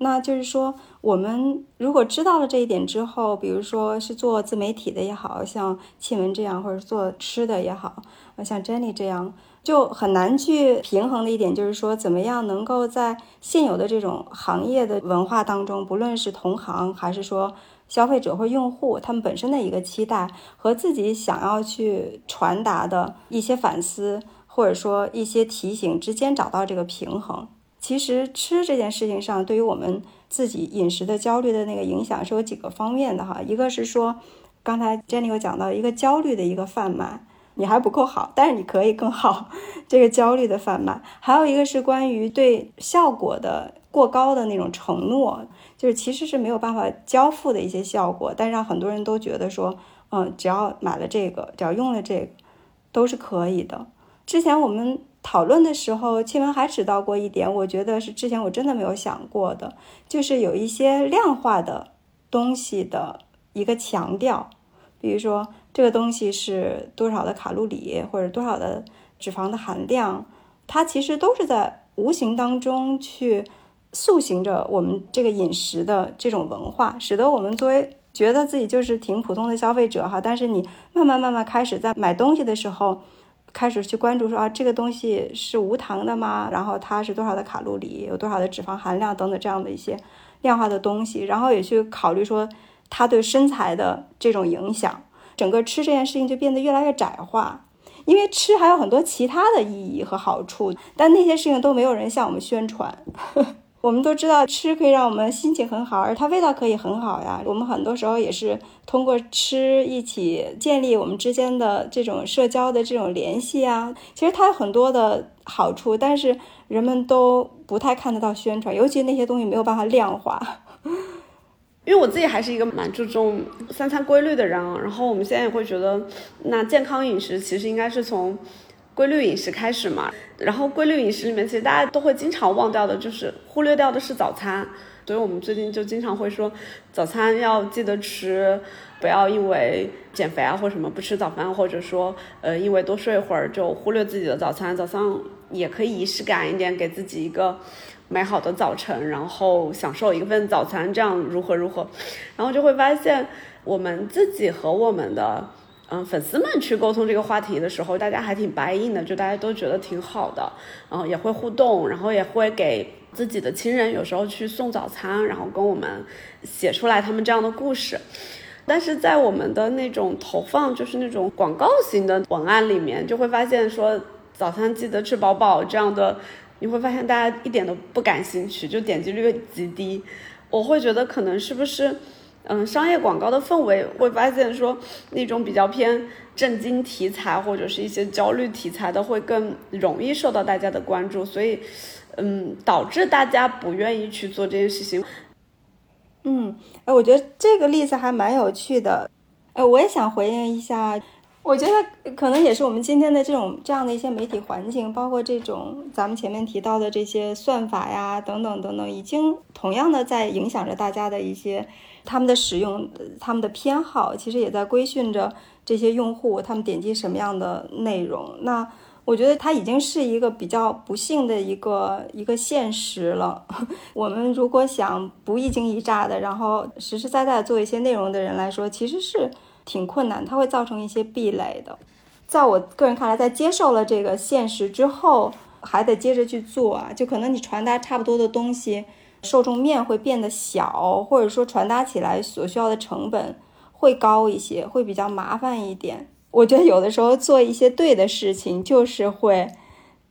那就是说，我们如果知道了这一点之后，比如说是做自媒体的也好像庆文这样，或者做吃的也好，像 Jenny 这样，就很难去平衡的一点就是说，怎么样能够在现有的这种行业的文化当中，不论是同行还是说消费者或用户，他们本身的一个期待和自己想要去传达的一些反思，或者说一些提醒之间找到这个平衡。其实吃这件事情上，对于我们自己饮食的焦虑的那个影响是有几个方面的哈。一个是说，刚才 Jenny 有讲到一个焦虑的一个贩卖，你还不够好，但是你可以更好。这个焦虑的贩卖，还有一个是关于对效果的过高的那种承诺，就是其实是没有办法交付的一些效果，但让很多人都觉得说，嗯，只要买了这个，只要用了这个，都是可以的。之前我们。讨论的时候，庆文还指到过一点，我觉得是之前我真的没有想过的，就是有一些量化的东西的一个强调，比如说这个东西是多少的卡路里或者多少的脂肪的含量，它其实都是在无形当中去塑形着我们这个饮食的这种文化，使得我们作为觉得自己就是挺普通的消费者哈，但是你慢慢慢慢开始在买东西的时候。开始去关注说啊，这个东西是无糖的吗？然后它是多少的卡路里，有多少的脂肪含量等等这样的一些量化的东西，然后也去考虑说它对身材的这种影响，整个吃这件事情就变得越来越窄化，因为吃还有很多其他的意义和好处，但那些事情都没有人向我们宣传。我们都知道吃可以让我们心情很好，而它味道可以很好呀。我们很多时候也是通过吃一起建立我们之间的这种社交的这种联系啊。其实它有很多的好处，但是人们都不太看得到宣传，尤其那些东西没有办法量化。*laughs* 因为我自己还是一个蛮注重三餐规律的人，然后我们现在也会觉得，那健康饮食其实应该是从。规律饮食开始嘛，然后规律饮食里面，其实大家都会经常忘掉的，就是忽略掉的是早餐。所以我们最近就经常会说，早餐要记得吃，不要因为减肥啊或什么不吃早饭，或者说呃因为多睡一会儿就忽略自己的早餐。早上也可以仪式感一点，给自己一个美好的早晨，然后享受一份早餐，这样如何如何，然后就会发现我们自己和我们的。嗯，粉丝们去沟通这个话题的时候，大家还挺白硬的，就大家都觉得挺好的，然后也会互动，然后也会给自己的亲人有时候去送早餐，然后跟我们写出来他们这样的故事。但是在我们的那种投放，就是那种广告型的文案里面，就会发现说早餐记得吃饱饱这样的，你会发现大家一点都不感兴趣，就点击率极低。我会觉得可能是不是？嗯，商业广告的氛围会发现说，那种比较偏震惊题材或者是一些焦虑题材的，会更容易受到大家的关注，所以，嗯，导致大家不愿意去做这件事情。嗯，哎，我觉得这个例子还蛮有趣的。哎，我也想回应一下。我觉得可能也是我们今天的这种这样的一些媒体环境，包括这种咱们前面提到的这些算法呀，等等等等，已经同样的在影响着大家的一些。他们的使用，他们的偏好，其实也在规训着这些用户，他们点击什么样的内容。那我觉得它已经是一个比较不幸的一个一个现实了。*laughs* 我们如果想不一惊一乍的，然后实实在在做一些内容的人来说，其实是挺困难，它会造成一些壁垒的。在我个人看来，在接受了这个现实之后，还得接着去做啊，就可能你传达差不多的东西。受众面会变得小，或者说传达起来所需要的成本会高一些，会比较麻烦一点。我觉得有的时候做一些对的事情，就是会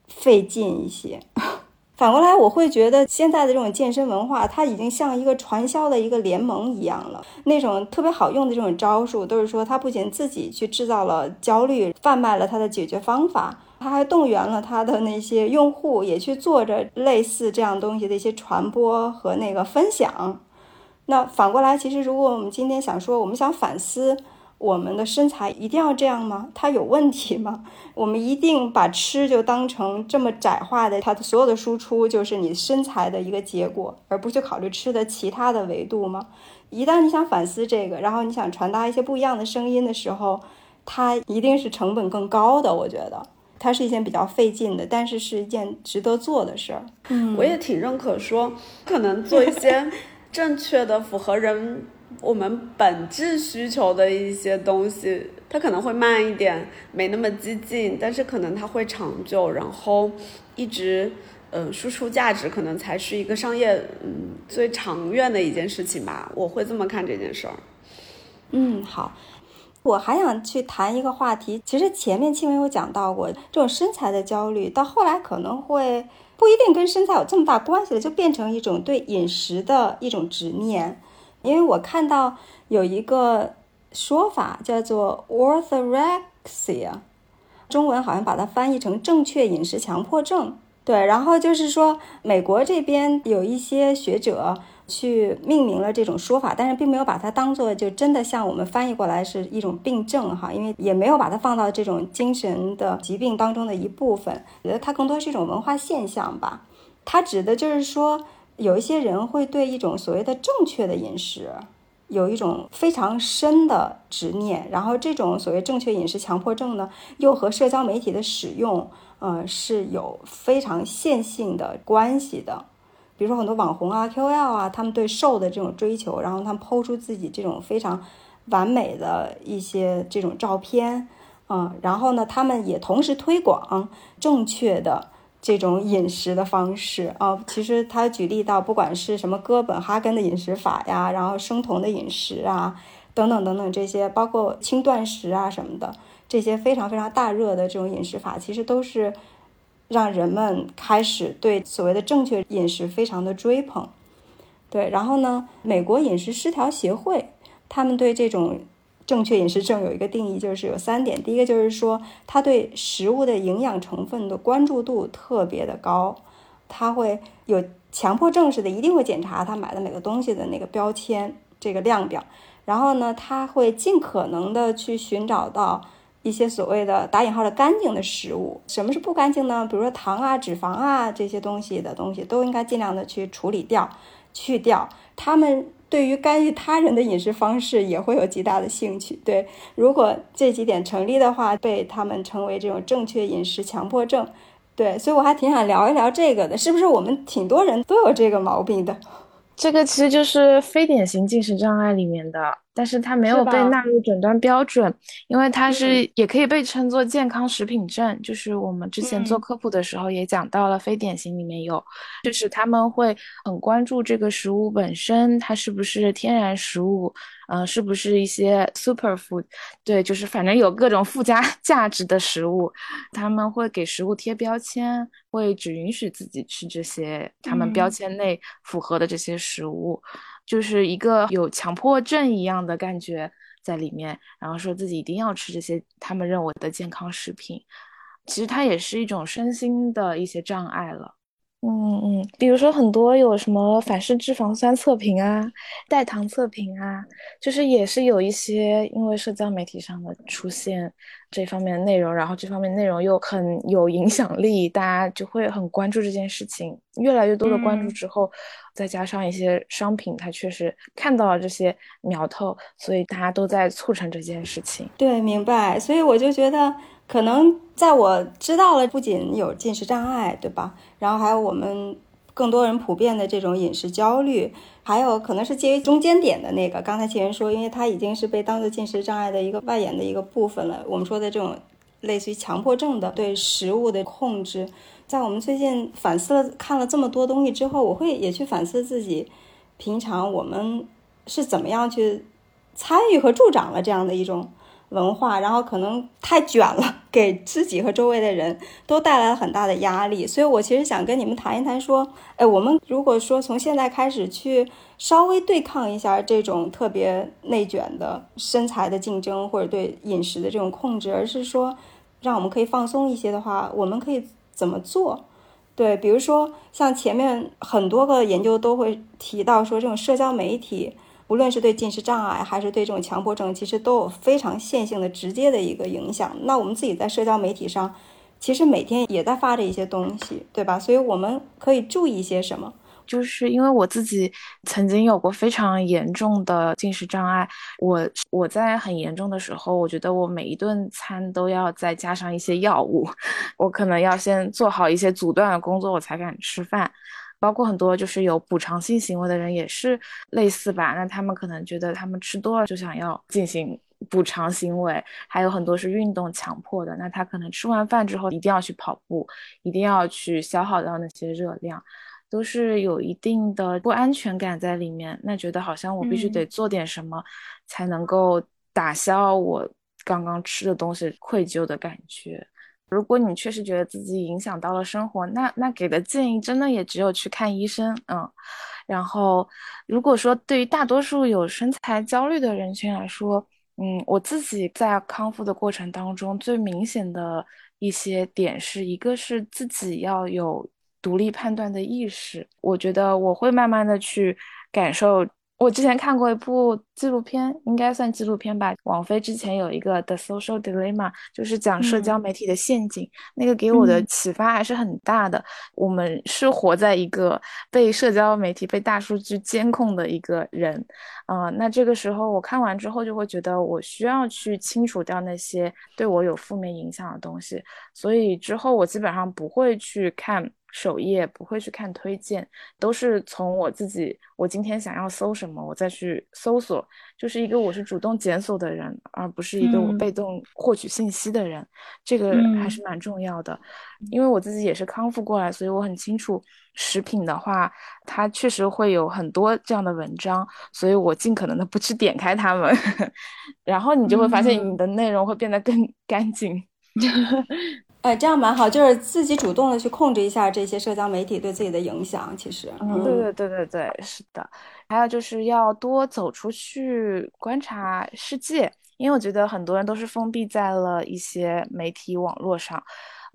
费劲一些。*laughs* 反过来，我会觉得现在的这种健身文化，它已经像一个传销的一个联盟一样了。那种特别好用的这种招数，都是说它不仅自己去制造了焦虑，贩卖了它的解决方法，他还动员了他的那些用户也去做着类似这样东西的一些传播和那个分享。那反过来，其实如果我们今天想说，我们想反思。我们的身材一定要这样吗？它有问题吗？我们一定把吃就当成这么窄化的，它的所有的输出就是你身材的一个结果，而不去考虑吃的其他的维度吗？一旦你想反思这个，然后你想传达一些不一样的声音的时候，它一定是成本更高的。我觉得它是一件比较费劲的，但是是一件值得做的事儿。嗯，我也挺认可说，可能做一些正确的、符合人。我们本质需求的一些东西，它可能会慢一点，没那么激进，但是可能它会长久，然后一直，嗯，输出价值，可能才是一个商业，嗯，最长远的一件事情吧。我会这么看这件事儿。嗯，好，我还想去谈一个话题，其实前面青文有讲到过，这种身材的焦虑，到后来可能会不一定跟身材有这么大关系了，就变成一种对饮食的一种执念。因为我看到有一个说法叫做 orthorexia，中文好像把它翻译成正确饮食强迫症。对，然后就是说美国这边有一些学者去命名了这种说法，但是并没有把它当做就真的像我们翻译过来是一种病症哈，因为也没有把它放到这种精神的疾病当中的一部分，我觉得它更多是一种文化现象吧。它指的就是说。有一些人会对一种所谓的正确的饮食有一种非常深的执念，然后这种所谓正确饮食强迫症呢，又和社交媒体的使用，呃，是有非常线性的关系的。比如说很多网红啊、KOL 啊，他们对瘦的这种追求，然后他们抛出自己这种非常完美的一些这种照片，嗯，然后呢，他们也同时推广正确的。这种饮食的方式啊，其实他举例到，不管是什么哥本哈根的饮食法呀，然后生酮的饮食啊，等等等等这些，包括轻断食啊什么的，这些非常非常大热的这种饮食法，其实都是让人们开始对所谓的正确饮食非常的追捧。对，然后呢，美国饮食失调协会他们对这种。正确饮食症有一个定义，就是有三点。第一个就是说，他对食物的营养成分的关注度特别的高，他会有强迫症似的，一定会检查他买的每个东西的那个标签这个量表。然后呢，他会尽可能的去寻找到一些所谓的打引号的干净的食物。什么是不干净呢？比如说糖啊、脂肪啊这些东西的东西，都应该尽量的去处理掉、去掉。他们。对于干预他人的饮食方式也会有极大的兴趣。对，如果这几点成立的话，被他们称为这种正确饮食强迫症。对，所以我还挺想聊一聊这个的，是不是我们挺多人都有这个毛病的？这个其实就是非典型进食障碍里面的，但是它没有被纳入诊断标准，因为它是也可以被称作健康食品症。就是我们之前做科普的时候也讲到了，非典型里面有，就是他们会很关注这个食物本身，它是不是天然食物。嗯，是不是一些 super food？对，就是反正有各种附加 *laughs* 价值的食物，他们会给食物贴标签，会只允许自己吃这些他们标签内符合的这些食物，就是一个有强迫症一样的感觉在里面，然后说自己一定要吃这些他们认为的健康食品，其实它也是一种身心的一些障碍了。嗯嗯，比如说很多有什么反式脂肪酸测评啊、代糖测评啊，就是也是有一些因为社交媒体上的出现这方面的内容，然后这方面内容又很有影响力，大家就会很关注这件事情。越来越多的关注之后，再加上一些商品，它确实看到了这些苗头，所以大家都在促成这件事情。对，明白。所以我就觉得。可能在我知道了，不仅有进食障碍，对吧？然后还有我们更多人普遍的这种饮食焦虑，还有可能是介于中间点的那个。刚才前人说，因为它已经是被当做进食障碍的一个外延的一个部分了。我们说的这种类似于强迫症的对食物的控制，在我们最近反思了看了这么多东西之后，我会也去反思自己，平常我们是怎么样去参与和助长了这样的一种。文化，然后可能太卷了，给自己和周围的人都带来了很大的压力。所以我其实想跟你们谈一谈，说，哎，我们如果说从现在开始去稍微对抗一下这种特别内卷的身材的竞争，或者对饮食的这种控制，而是说让我们可以放松一些的话，我们可以怎么做？对，比如说像前面很多个研究都会提到说，这种社交媒体，无论是对进食障碍还是对这种强迫症，其实都有非常线性的、直接的一个影响。那我们自己在社交媒体上，其实每天也在发着一些东西，对吧？所以我们可以注意一些什么？就是因为我自己曾经有过非常严重的进食障碍，我我在很严重的时候，我觉得我每一顿餐都要再加上一些药物，*laughs* 我可能要先做好一些阻断的工作，我才敢吃饭。包括很多就是有补偿性行为的人也是类似吧，那他们可能觉得他们吃多了就想要进行补偿行为，还有很多是运动强迫的，那他可能吃完饭之后一定要去跑步，一定要去消耗掉那些热量。都是有一定的不安全感在里面，那觉得好像我必须得做点什么，才能够打消我刚刚吃的东西愧疚的感觉。如果你确实觉得自己影响到了生活，那那给的建议真的也只有去看医生，嗯。然后，如果说对于大多数有身材焦虑的人群来说，嗯，我自己在康复的过程当中最明显的一些点是一个是自己要有。独立判断的意识，我觉得我会慢慢的去感受。我之前看过一部纪录片，应该算纪录片吧。王菲之前有一个《The Social Dilemma》，就是讲社交媒体的陷阱。那个给我的启发还是很大的。我们是活在一个被社交媒体、被大数据监控的一个人。嗯，那这个时候我看完之后，就会觉得我需要去清除掉那些对我有负面影响的东西。所以之后我基本上不会去看。首页不会去看推荐，都是从我自己，我今天想要搜什么，我再去搜索，就是一个我是主动检索的人，而不是一个我被动获取信息的人，这个还是蛮重要的。因为我自己也是康复过来，所以我很清楚食品的话，它确实会有很多这样的文章，所以我尽可能的不去点开它们，*laughs* 然后你就会发现你的内容会变得更 *laughs* 干净。*laughs* 哎，这样蛮好，就是自己主动的去控制一下这些社交媒体对自己的影响。其实，嗯，对对对对对，是的。还有就是要多走出去观察世界，因为我觉得很多人都是封闭在了一些媒体网络上。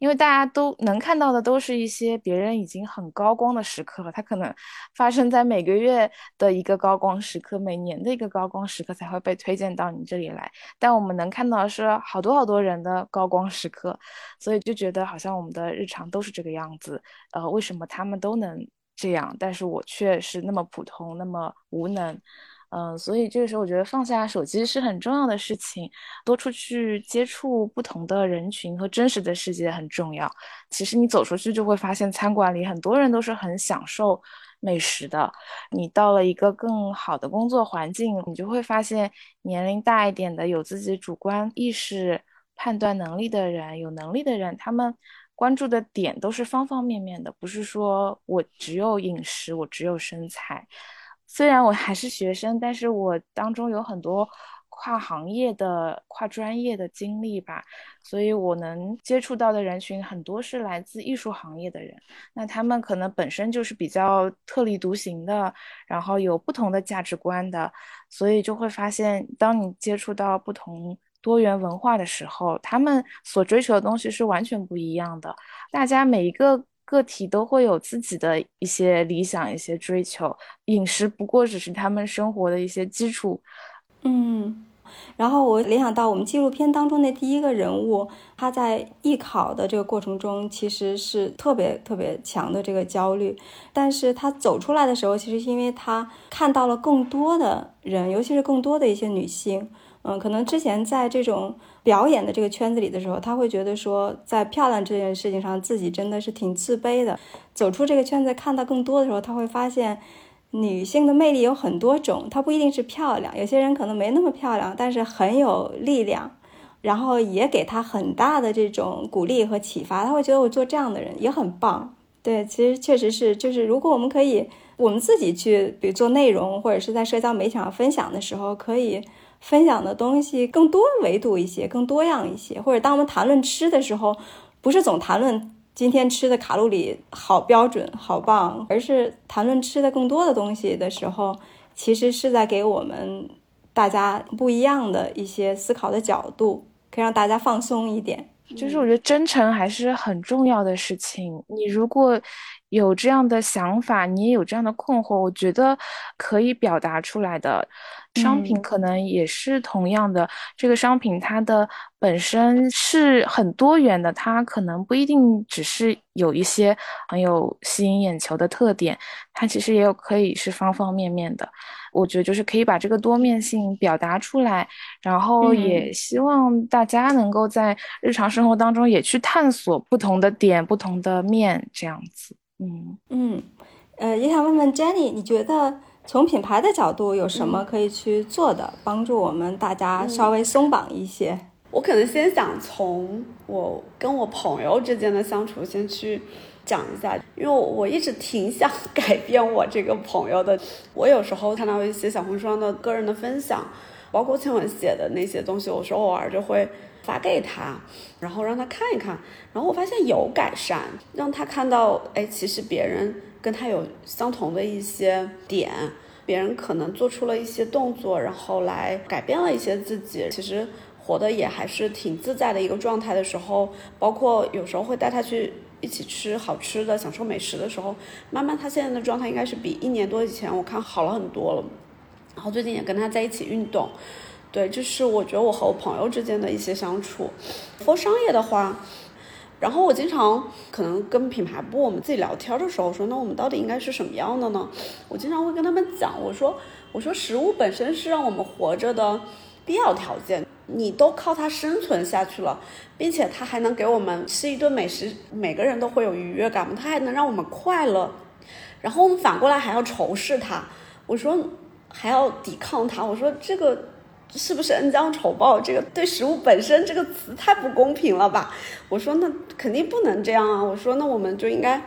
因为大家都能看到的都是一些别人已经很高光的时刻，它可能发生在每个月的一个高光时刻，每年的一个高光时刻才会被推荐到你这里来。但我们能看到的是好多好多人的高光时刻，所以就觉得好像我们的日常都是这个样子。呃，为什么他们都能这样，但是我却是那么普通，那么无能？嗯，所以这个时候我觉得放下手机是很重要的事情，多出去接触不同的人群和真实的世界很重要。其实你走出去就会发现，餐馆里很多人都是很享受美食的。你到了一个更好的工作环境，你就会发现年龄大一点的、有自己主观意识、判断能力的人、有能力的人，他们关注的点都是方方面面的，不是说我只有饮食，我只有身材。虽然我还是学生，但是我当中有很多跨行业的、跨专业的经历吧，所以我能接触到的人群很多是来自艺术行业的人。那他们可能本身就是比较特立独行的，然后有不同的价值观的，所以就会发现，当你接触到不同多元文化的时候，他们所追求的东西是完全不一样的。大家每一个。个体都会有自己的一些理想、一些追求，饮食不过只是他们生活的一些基础。嗯，然后我联想到我们纪录片当中的第一个人物，他在艺考的这个过程中，其实是特别特别强的这个焦虑，但是他走出来的时候，其实因为他看到了更多的人，尤其是更多的一些女性。嗯，可能之前在这种表演的这个圈子里的时候，他会觉得说，在漂亮这件事情上，自己真的是挺自卑的。走出这个圈子，看到更多的时候，他会发现，女性的魅力有很多种，她不一定是漂亮，有些人可能没那么漂亮，但是很有力量，然后也给他很大的这种鼓励和启发。他会觉得我做这样的人也很棒。对，其实确实是，就是如果我们可以。我们自己去，比如做内容或者是在社交媒体上分享的时候，可以分享的东西更多维度一些，更多样一些。或者当我们谈论吃的时候，不是总谈论今天吃的卡路里好标准、好棒，而是谈论吃的更多的东西的时候，其实是在给我们大家不一样的一些思考的角度，可以让大家放松一点。就是我觉得真诚还是很重要的事情。你如果有这样的想法，你也有这样的困惑，我觉得可以表达出来的。商品可能也是同样的，这个商品它的本身是很多元的，它可能不一定只是有一些很有吸引眼球的特点，它其实也有可以是方方面面的。我觉得就是可以把这个多面性表达出来，然后也希望大家能够在日常生活当中也去探索不同的点、不同的面，这样子。嗯嗯，呃，也想问问 Jenny，你觉得？从品牌的角度，有什么可以去做的，帮助我们大家稍微松绑一些？我可能先想从我跟我朋友之间的相处先去讲一下，因为我一直挺想改变我这个朋友的。我有时候看到一些小红书上的个人的分享，包括庆文写的那些东西，我说偶尔就会发给他，然后让他看一看，然后我发现有改善，让他看到，哎，其实别人。跟他有相同的一些点，别人可能做出了一些动作，然后来改变了一些自己，其实活得也还是挺自在的一个状态的时候，包括有时候会带他去一起吃好吃的，享受美食的时候，慢慢他现在的状态应该是比一年多以前我看好了很多了。然后最近也跟他在一起运动，对，这是我觉得我和我朋友之间的一些相处。做商业的话。然后我经常可能跟品牌部我们自己聊天的时候说，那我们到底应该是什么样的呢？我经常会跟他们讲，我说，我说食物本身是让我们活着的必要条件，你都靠它生存下去了，并且它还能给我们吃一顿美食，每个人都会有愉悦感嘛，它还能让我们快乐，然后我们反过来还要仇视它，我说还要抵抗它，我说这个。是不是恩将仇报？这个对食物本身这个词太不公平了吧？我说那肯定不能这样啊！我说那我们就应该，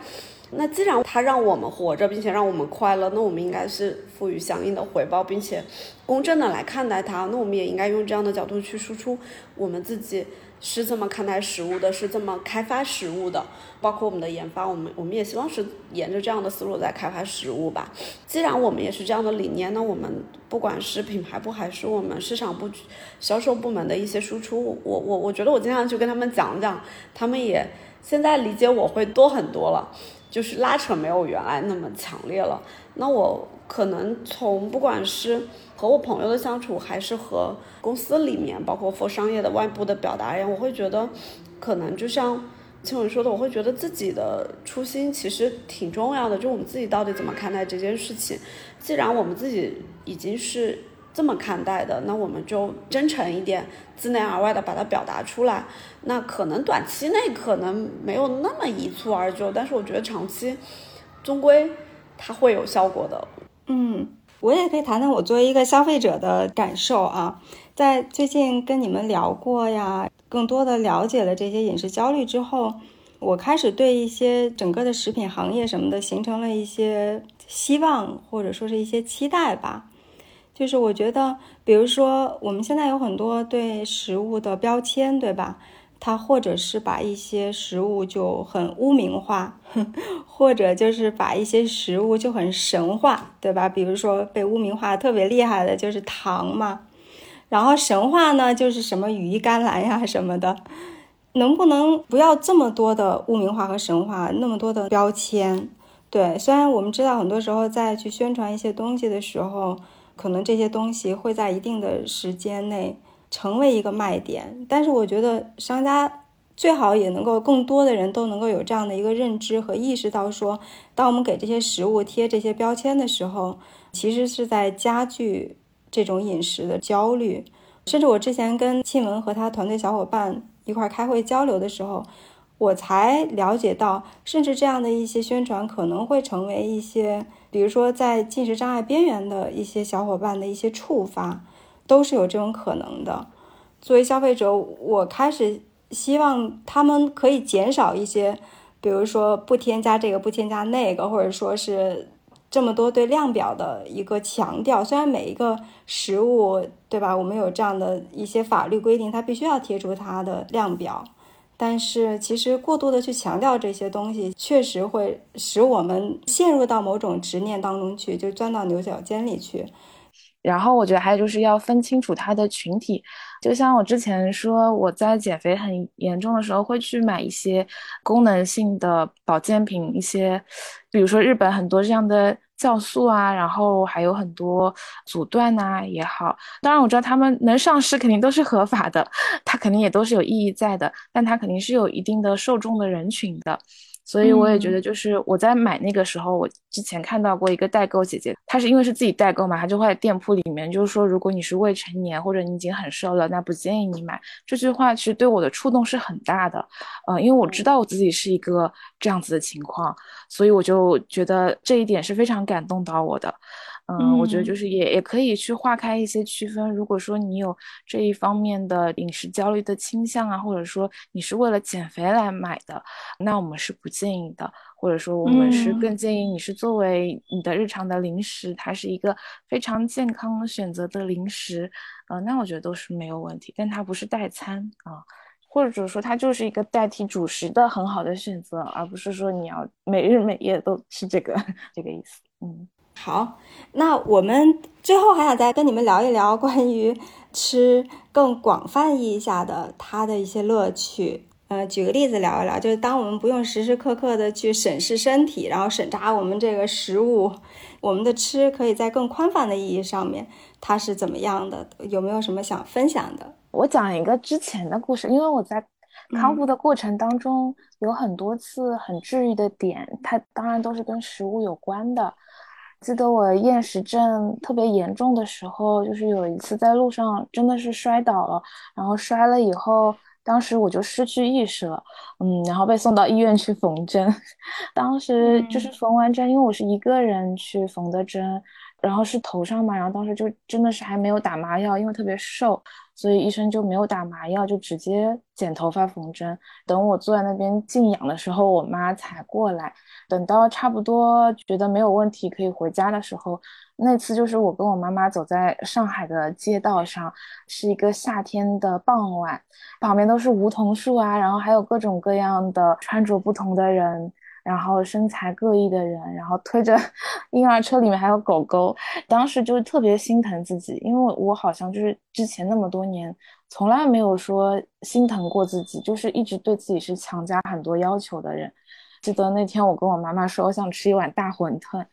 那既然他让我们活着，并且让我们快乐，那我们应该是赋予相应的回报，并且公正的来看待他。那我们也应该用这样的角度去输出我们自己。是这么看待食物的，是这么开发食物的，包括我们的研发，我们我们也希望是沿着这样的思路在开发食物吧。既然我们也是这样的理念，那我们不管是品牌部还是我们市场部、销售部门的一些输出，我我我觉得我经常去跟他们讲讲，他们也现在理解我会多很多了，就是拉扯没有原来那么强烈了。那我可能从不管是。和我朋友的相处，还是和公司里面，包括 for 商业的外部的表达一样，我会觉得，可能就像青文说的，我会觉得自己的初心其实挺重要的，就我们自己到底怎么看待这件事情。既然我们自己已经是这么看待的，那我们就真诚一点，自内而外的把它表达出来。那可能短期内可能没有那么一蹴而就，但是我觉得长期，终归它会有效果的。嗯。我也可以谈谈我作为一个消费者的感受啊，在最近跟你们聊过呀，更多的了解了这些饮食焦虑之后，我开始对一些整个的食品行业什么的形成了一些希望，或者说是一些期待吧。就是我觉得，比如说我们现在有很多对食物的标签，对吧？它或者是把一些食物就很污名化，*laughs* 或者就是把一些食物就很神话，对吧？比如说被污名化特别厉害的就是糖嘛，然后神话呢就是什么羽衣甘蓝呀什么的，能不能不要这么多的污名化和神话，那么多的标签？对，虽然我们知道很多时候在去宣传一些东西的时候，可能这些东西会在一定的时间内。成为一个卖点，但是我觉得商家最好也能够更多的人都能够有这样的一个认知和意识到，说当我们给这些食物贴这些标签的时候，其实是在加剧这种饮食的焦虑。甚至我之前跟庆文和他团队小伙伴一块开会交流的时候，我才了解到，甚至这样的一些宣传可能会成为一些，比如说在进食障碍边缘的一些小伙伴的一些触发。都是有这种可能的。作为消费者，我开始希望他们可以减少一些，比如说不添加这个、不添加那个，或者说是这么多对量表的一个强调。虽然每一个食物，对吧？我们有这样的一些法律规定，它必须要贴出它的量表。但是，其实过度的去强调这些东西，确实会使我们陷入到某种执念当中去，就钻到牛角尖里去。然后，我觉得还有就是要分清楚它的群体。就像我之前说，我在减肥很严重的时候，会去买一些功能性的保健品，一些，比如说日本很多这样的。酵素啊，然后还有很多阻断呐也好，当然我知道他们能上市肯定都是合法的，它肯定也都是有意义在的，但它肯定是有一定的受众的人群的。所以我也觉得，就是我在买那个时候，我之前看到过一个代购姐姐，她是因为是自己代购嘛，她就会在店铺里面就是说，如果你是未成年或者你已经很瘦了，那不建议你买。这句话其实对我的触动是很大的，呃，因为我知道我自己是一个这样子的情况，所以我就觉得这一点是非常感动到我的。嗯，我觉得就是也也可以去划开一些区分。如果说你有这一方面的饮食焦虑的倾向啊，或者说你是为了减肥来买的，那我们是不建议的。或者说我们是更建议你是作为你的日常的零食，它是一个非常健康选择的零食，呃，那我觉得都是没有问题。但它不是代餐啊，或者说它就是一个代替主食的很好的选择，而不是说你要每日每夜都吃这个 *laughs* 这个意思。嗯。好，那我们最后还想再跟你们聊一聊关于吃更广泛意义下的它的一些乐趣。呃，举个例子聊一聊，就是当我们不用时时刻刻的去审视身体，然后审查我们这个食物，我们的吃可以在更宽泛的意义上面，它是怎么样的？有没有什么想分享的？我讲一个之前的故事，因为我在康复的过程当中有很多次很治愈的点，它当然都是跟食物有关的。记得我厌食症特别严重的时候，就是有一次在路上真的是摔倒了，然后摔了以后，当时我就失去意识了，嗯，然后被送到医院去缝针。*laughs* 当时就是缝完针，因为我是一个人去缝的针，然后是头上嘛，然后当时就真的是还没有打麻药，因为特别瘦。所以医生就没有打麻药，就直接剪头发缝针。等我坐在那边静养的时候，我妈才过来。等到差不多觉得没有问题可以回家的时候，那次就是我跟我妈妈走在上海的街道上，是一个夏天的傍晚，旁边都是梧桐树啊，然后还有各种各样的穿着不同的人。然后身材各异的人，然后推着 *laughs* 婴儿车，里面还有狗狗。当时就是特别心疼自己，因为我好像就是之前那么多年从来没有说心疼过自己，就是一直对自己是强加很多要求的人。记得那天我跟我妈妈说，我想吃一碗大馄饨，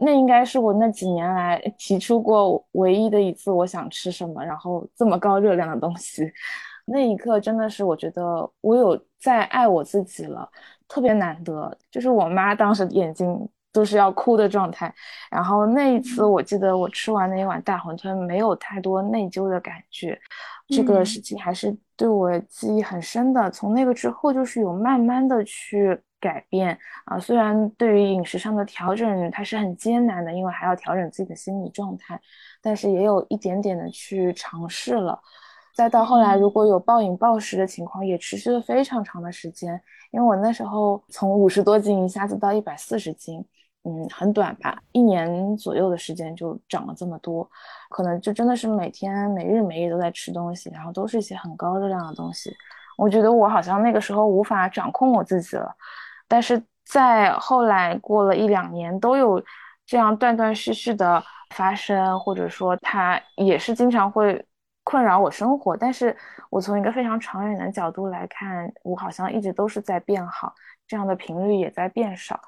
那应该是我那几年来提出过唯一的一次我想吃什么，然后这么高热量的东西。*laughs* 那一刻真的是我觉得我有在爱我自己了。特别难得，就是我妈当时眼睛都是要哭的状态。然后那一次，我记得我吃完那一碗大馄饨，没有太多内疚的感觉。这个事情还是对我记忆很深的。从那个之后，就是有慢慢的去改变啊。虽然对于饮食上的调整，它是很艰难的，因为还要调整自己的心理状态，但是也有一点点的去尝试了。再到后来，如果有暴饮暴食的情况，也持续了非常长的时间。因为我那时候从五十多斤一下子到一百四十斤，嗯，很短吧，一年左右的时间就长了这么多，可能就真的是每天每日每夜都在吃东西，然后都是一些很高热量的东西。我觉得我好像那个时候无法掌控我自己了，但是在后来过了一两年，都有这样断断续续的发生，或者说它也是经常会。困扰我生活，但是我从一个非常长远的角度来看，我好像一直都是在变好，这样的频率也在变少。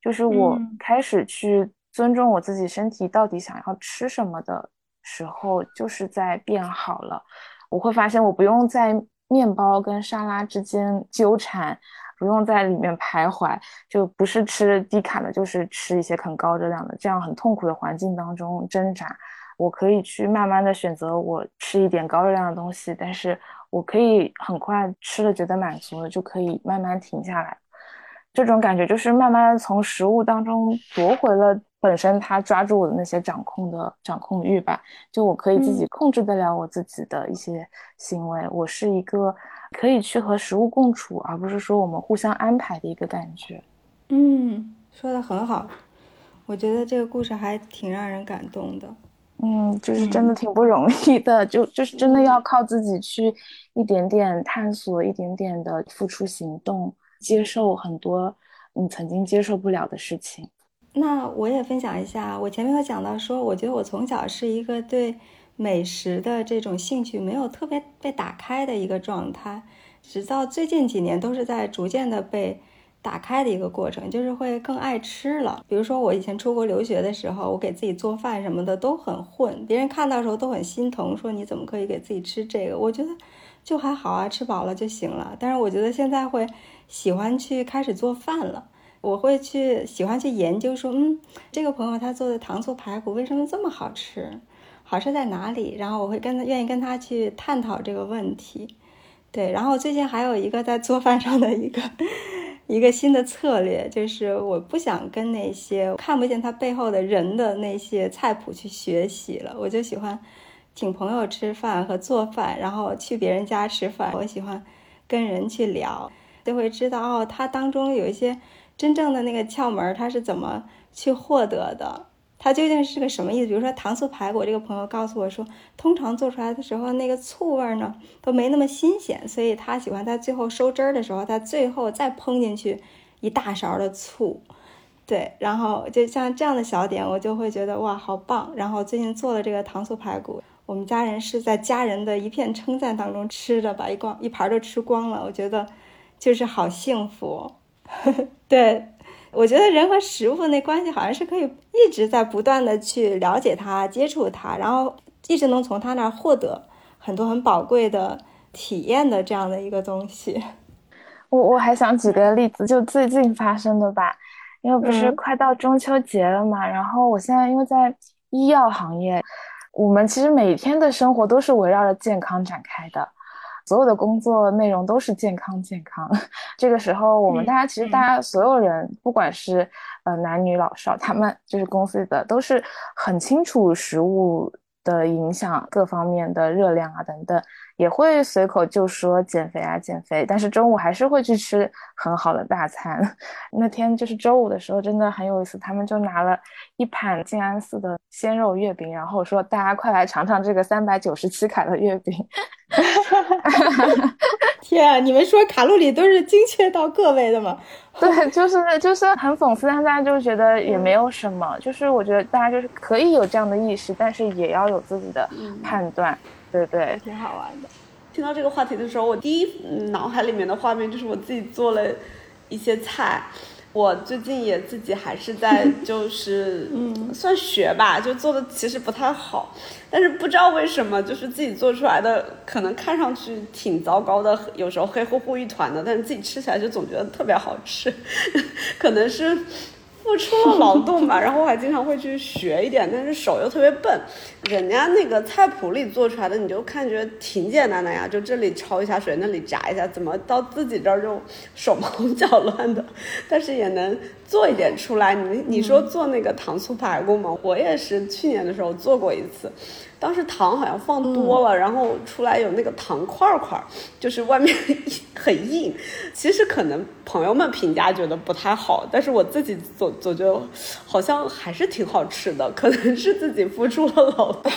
就是我开始去尊重我自己身体到底想要吃什么的时候，就是在变好了。我会发现我不用在面包跟沙拉之间纠缠，不用在里面徘徊，就不是吃低卡的，就是吃一些很高热量的，这样很痛苦的环境当中挣扎。我可以去慢慢的选择，我吃一点高热量的东西，但是我可以很快吃了觉得满足了，就可以慢慢停下来。这种感觉就是慢慢的从食物当中夺回了本身它抓住我的那些掌控的掌控欲吧。就我可以自己控制得了我自己的一些行为，我是一个可以去和食物共处，而不是说我们互相安排的一个感觉。嗯，说的很好。我觉得这个故事还挺让人感动的。嗯，就是真的挺不容易的，就就是真的要靠自己去一点点探索，一点点的付出行动，接受很多你曾经接受不了的事情。那我也分享一下，我前面有讲到说，我觉得我从小是一个对美食的这种兴趣没有特别被打开的一个状态，直到最近几年都是在逐渐的被。打开的一个过程，就是会更爱吃了。比如说，我以前出国留学的时候，我给自己做饭什么的都很混，别人看到时候都很心疼，说你怎么可以给自己吃这个？我觉得就还好啊，吃饱了就行了。但是我觉得现在会喜欢去开始做饭了，我会去喜欢去研究说，嗯，这个朋友他做的糖醋排骨为什么这么好吃？好吃在哪里？然后我会跟他愿意跟他去探讨这个问题。对，然后最近还有一个在做饭上的一个。一个新的策略就是，我不想跟那些看不见他背后的人的那些菜谱去学习了。我就喜欢请朋友吃饭和做饭，然后去别人家吃饭。我喜欢跟人去聊，就会知道哦，他当中有一些真正的那个窍门，他是怎么去获得的。它究竟是个什么意思？比如说糖醋排骨，这个朋友告诉我说，通常做出来的时候，那个醋味呢都没那么新鲜，所以他喜欢在最后收汁儿的时候，他最后再烹进去一大勺的醋。对，然后就像这样的小点，我就会觉得哇，好棒。然后最近做了这个糖醋排骨，我们家人是在家人的一片称赞当中吃的，把一光一盘都吃光了。我觉得就是好幸福。*laughs* 对。我觉得人和食物那关系好像是可以一直在不断的去了解它、接触它，然后一直能从它那儿获得很多很宝贵的体验的这样的一个东西。*laughs* 我我还想举个例子，就最近发生的吧，因为不是快到中秋节了嘛，然后我现在因为在医药行业，我们其实每天的生活都是围绕着健康展开的。所有的工作内容都是健康健康。*laughs* 这个时候，我们大家其实大家所有人，不管是呃男女老少，他们就是公司的，都是很清楚食物。的影响各方面的热量啊等等，也会随口就说减肥啊减肥，但是中午还是会去吃很好的大餐。*laughs* 那天就是周五的时候，真的很有意思，他们就拿了一盘静安寺的鲜肉月饼，然后说大家快来尝尝这个三百九十七卡的月饼。*laughs* 天啊，你们说卡路里都是精确到个位的吗？对，就是就是很讽刺，但大家就觉得也没有什么。就是我觉得大家就是可以有这样的意识，但是也要有自己的判断，对对？挺好玩的。听到这个话题的时候，我第一脑海里面的画面就是我自己做了一些菜。我最近也自己还是在 *laughs* 就是嗯算学吧，就做的其实不太好，但是不知道为什么就是自己做出来的可能看上去挺糟糕的，有时候黑乎乎一团的，但是自己吃起来就总觉得特别好吃，*laughs* 可能是。付出了劳动吧，*laughs* 然后我还经常会去学一点，但是手又特别笨。人家那个菜谱里做出来的，你就看觉得挺简单的呀，就这里焯一下水，那里炸一下，怎么到自己这儿就手忙脚乱的？*laughs* 但是也能做一点出来。你你说做那个糖醋排骨吗？我也是去年的时候做过一次。当时糖好像放多了，然后出来有那个糖块块，就是外面 *laughs* 很硬。其实可能朋友们评价觉得不太好，但是我自己总总觉得好像还是挺好吃的。可能是自己付出了劳动，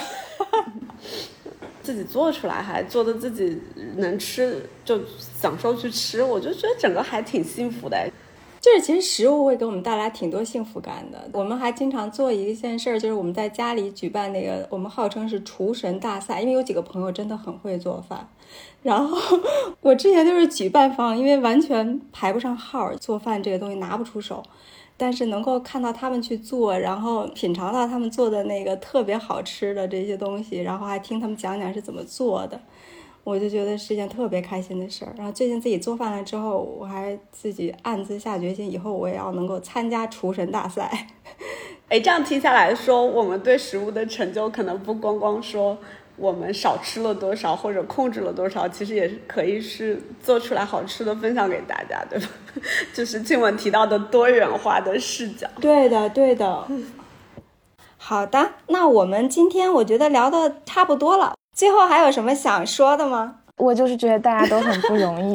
*laughs* 自己做出来还做的自己能吃，就享受去吃，我就觉得整个还挺幸福的。就是其实食物会给我们带来挺多幸福感的。我们还经常做一件事儿，就是我们在家里举办那个我们号称是厨神大赛，因为有几个朋友真的很会做饭。然后我之前就是举办方，因为完全排不上号，做饭这个东西拿不出手。但是能够看到他们去做，然后品尝到他们做的那个特别好吃的这些东西，然后还听他们讲讲是怎么做的。我就觉得是一件特别开心的事儿。然后最近自己做饭了之后，我还自己暗自下决心，以后我也要能够参加厨神大赛。*laughs* 哎，这样听下来说，我们对食物的成就可能不光光说我们少吃了多少或者控制了多少，其实也可以是做出来好吃的分享给大家，对吧？*laughs* 就是静文提到的多元化的视角。对的，对的。好的，那我们今天我觉得聊的差不多了。最后还有什么想说的吗？我就是觉得大家都很不容易。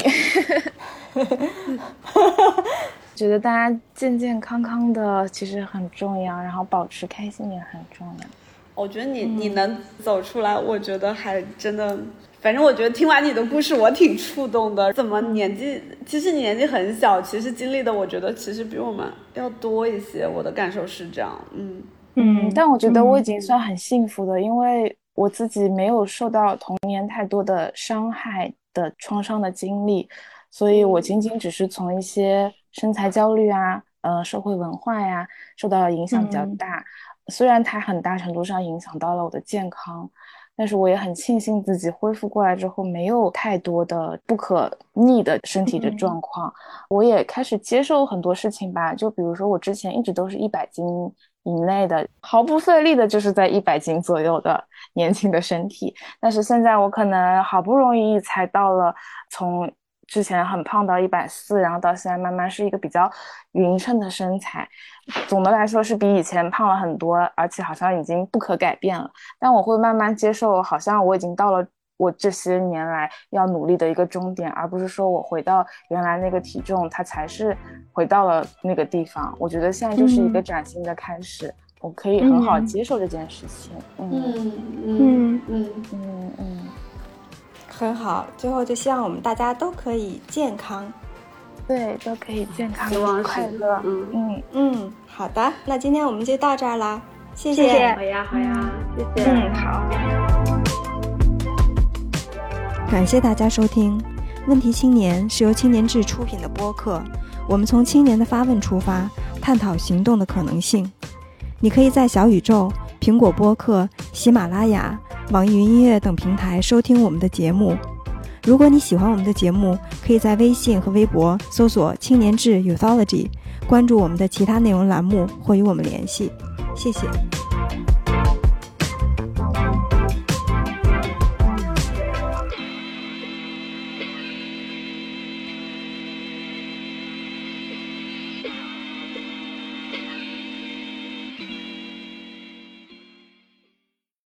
*laughs* 觉得大家健健康康的其实很重要，然后保持开心也很重要。我觉得你你能走出来，我觉得还真的，反正我觉得听完你的故事，我挺触动的。怎么年纪，其实你年纪很小，其实经历的，我觉得其实比我们要多一些。我的感受是这样，嗯嗯，但我觉得我已经算很幸福的，因为我自己没有受到童年太多的伤害的创伤的经历，所以我仅仅只是从一些身材焦虑啊，呃，社会文化呀，受到影响比较大。虽然它很大程度上影响到了我的健康，但是我也很庆幸自己恢复过来之后没有太多的不可逆的身体的状况。我也开始接受很多事情吧，就比如说我之前一直都是一百斤以内的，毫不费力的就是在一百斤左右的年轻的身体，但是现在我可能好不容易才到了从。之前很胖到一百四，然后到现在慢慢是一个比较匀称的身材，总的来说是比以前胖了很多，而且好像已经不可改变了。但我会慢慢接受，好像我已经到了我这些年来要努力的一个终点，而不是说我回到原来那个体重，它才是回到了那个地方。我觉得现在就是一个崭新的开始，我可以很好接受这件事情。嗯嗯嗯嗯嗯嗯。很好，最后就希望我们大家都可以健康，对，都可以健康快乐。嗯嗯嗯，好的，那今天我们就到这儿啦，谢谢。好呀好呀，谢谢。嗯，好。感谢大家收听《问题青年》，是由青年志出品的播客。我们从青年的发问出发，探讨行动的可能性。你可以在小宇宙、苹果播客、喜马拉雅。网易云音乐等平台收听我们的节目。如果你喜欢我们的节目，可以在微信和微博搜索“青年志 Uthology”，关注我们的其他内容栏目或与我们联系。谢谢。